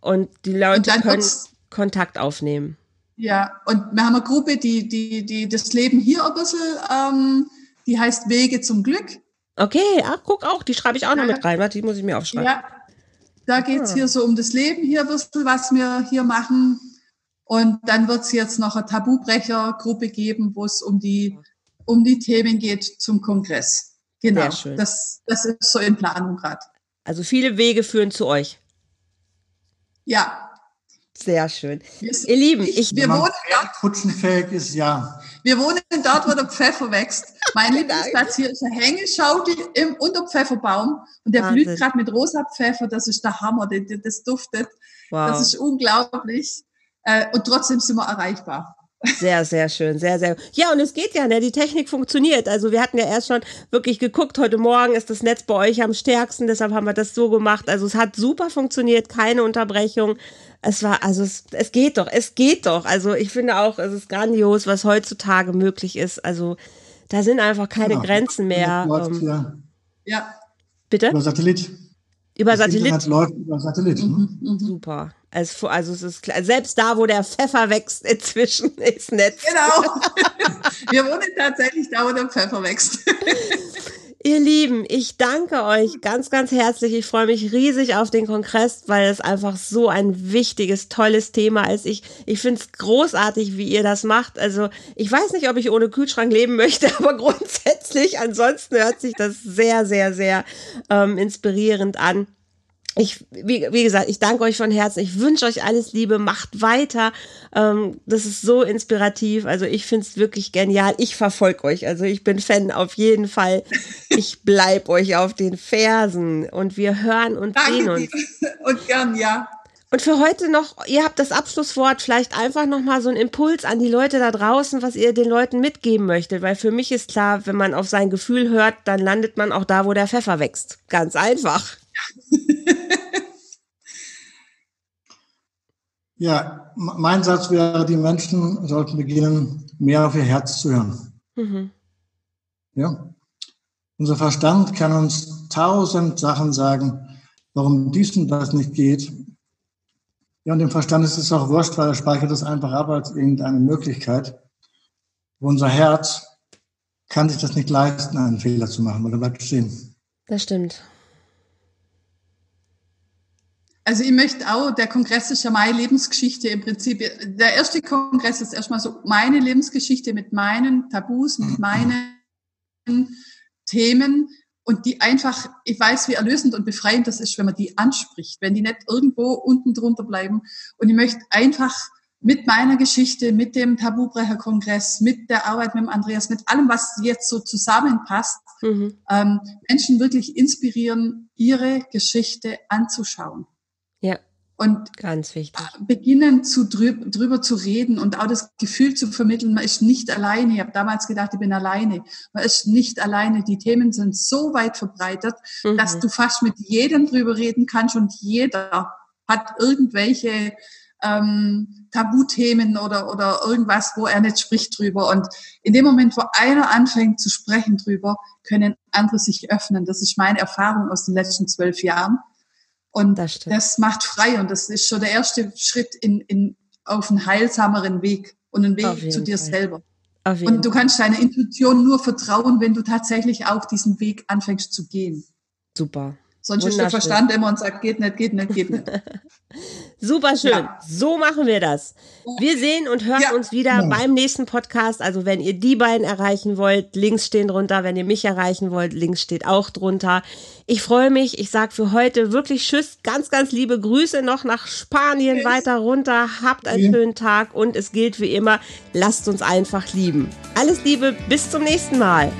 und die Leute und können Kontakt aufnehmen. Ja, und wir haben eine Gruppe, die, die, die das Leben hier ein bisschen, ähm, die heißt Wege zum Glück. Okay, ach, guck auch, die schreibe ich auch noch mit rein. Die muss ich mir aufschreiben. Ja, da geht's ah. hier so um das Leben hier ein bisschen, was wir hier machen. Und dann wird's jetzt noch eine Tabubrecher-Gruppe geben, wo es um die, um die Themen geht zum Kongress. Genau, Das, das ist so in Planung gerade. Also viele Wege führen zu euch. Ja. Sehr schön. Ihr Lieben, ich, wir wohnen dort, kutschenfähig ist, ja. Wir wohnen dort, wo der Pfeffer wächst. Mein [laughs] Lieblingsplatz hier ist eine Hängeschaukel im unter Pfefferbaum und der Wahnsinn. blüht gerade mit rosa Pfeffer. Das ist der Hammer. Das, das duftet. Wow. Das ist unglaublich. Äh, und trotzdem sind wir erreichbar. Sehr, sehr schön, sehr, sehr. Ja, und es geht ja, ne? Die Technik funktioniert. Also wir hatten ja erst schon wirklich geguckt, heute Morgen ist das Netz bei euch am stärksten, deshalb haben wir das so gemacht. Also es hat super funktioniert, keine Unterbrechung. Es war, also es, es geht doch, es geht doch. Also ich finde auch, es ist grandios, was heutzutage möglich ist. Also da sind einfach keine ja, Grenzen mehr. Ähm, ja. Bitte? Über Satellit. Über Satellit. Internet läuft über Satellit. Mhm, mhm. Super. Also, also es ist klar, selbst da, wo der Pfeffer wächst, [laughs] inzwischen ist Netz. Genau. [laughs] Wir wohnen tatsächlich da, wo der Pfeffer wächst. [laughs] Ihr Lieben, ich danke euch ganz, ganz herzlich. Ich freue mich riesig auf den Kongress, weil es einfach so ein wichtiges, tolles Thema ist. Ich, ich finde es großartig, wie ihr das macht. Also ich weiß nicht, ob ich ohne Kühlschrank leben möchte, [laughs] aber grundsätzlich, ansonsten hört sich das sehr, sehr, sehr ähm, inspirierend an ich, wie, wie gesagt, ich danke euch von Herzen. Ich wünsche euch alles Liebe. Macht weiter. Ähm, das ist so inspirativ. Also ich finde es wirklich genial. Ich verfolge euch. Also ich bin Fan auf jeden Fall. [laughs] Ich bleib euch auf den Fersen und wir hören und danke sehen uns. Und gern, ja. Und für heute noch, ihr habt das Abschlusswort, vielleicht einfach nochmal so ein Impuls an die Leute da draußen, was ihr den Leuten mitgeben möchtet. Weil für mich ist klar, wenn man auf sein Gefühl hört, dann landet man auch da, wo der Pfeffer wächst. Ganz einfach. [laughs] Ja, mein Satz wäre, die Menschen sollten beginnen, mehr auf ihr Herz zu hören. Mhm. Ja. Unser Verstand kann uns tausend Sachen sagen, warum dies und das nicht geht. Ja, und dem Verstand ist es auch wurscht, weil er speichert es einfach ab als irgendeine Möglichkeit. Unser Herz kann sich das nicht leisten, einen Fehler zu machen, weil er bleibt stehen. Das stimmt. Also ich möchte auch, der Kongress ist ja meine Lebensgeschichte im Prinzip. Der erste Kongress ist erstmal so meine Lebensgeschichte mit meinen Tabus, mit meinen Themen und die einfach, ich weiß, wie erlösend und befreiend das ist, wenn man die anspricht, wenn die nicht irgendwo unten drunter bleiben. Und ich möchte einfach mit meiner Geschichte, mit dem Tabubrecher-Kongress, mit der Arbeit mit dem Andreas, mit allem, was jetzt so zusammenpasst, mhm. ähm, Menschen wirklich inspirieren, ihre Geschichte anzuschauen. Ja. Und ganz wichtig. Beginnen zu drüber, drüber zu reden und auch das Gefühl zu vermitteln, man ist nicht alleine. Ich habe damals gedacht, ich bin alleine. Man ist nicht alleine. Die Themen sind so weit verbreitet, mhm. dass du fast mit jedem drüber reden kannst und jeder hat irgendwelche ähm, Tabuthemen oder, oder irgendwas, wo er nicht spricht drüber. Und in dem Moment, wo einer anfängt zu sprechen drüber, können andere sich öffnen. Das ist meine Erfahrung aus den letzten zwölf Jahren. Und das, das, macht frei und das ist schon der erste Schritt in, in, auf einen heilsameren Weg und einen Weg zu dir Fall. selber. Und du kannst deiner Intuition nur vertrauen, wenn du tatsächlich auch diesen Weg anfängst zu gehen. Super. Sonst ist der Verstand immer und sagt, geht nicht, geht nicht, geht nicht. [laughs] Super schön. Ja. So machen wir das. Wir sehen und hören ja. uns wieder ja. beim nächsten Podcast. Also wenn ihr die beiden erreichen wollt, Links stehen drunter. Wenn ihr mich erreichen wollt, Links steht auch drunter. Ich freue mich. Ich sage für heute wirklich Tschüss. Ganz, ganz liebe Grüße noch nach Spanien Tschüss. weiter runter. Habt einen schönen Tag und es gilt wie immer, lasst uns einfach lieben. Alles Liebe, bis zum nächsten Mal.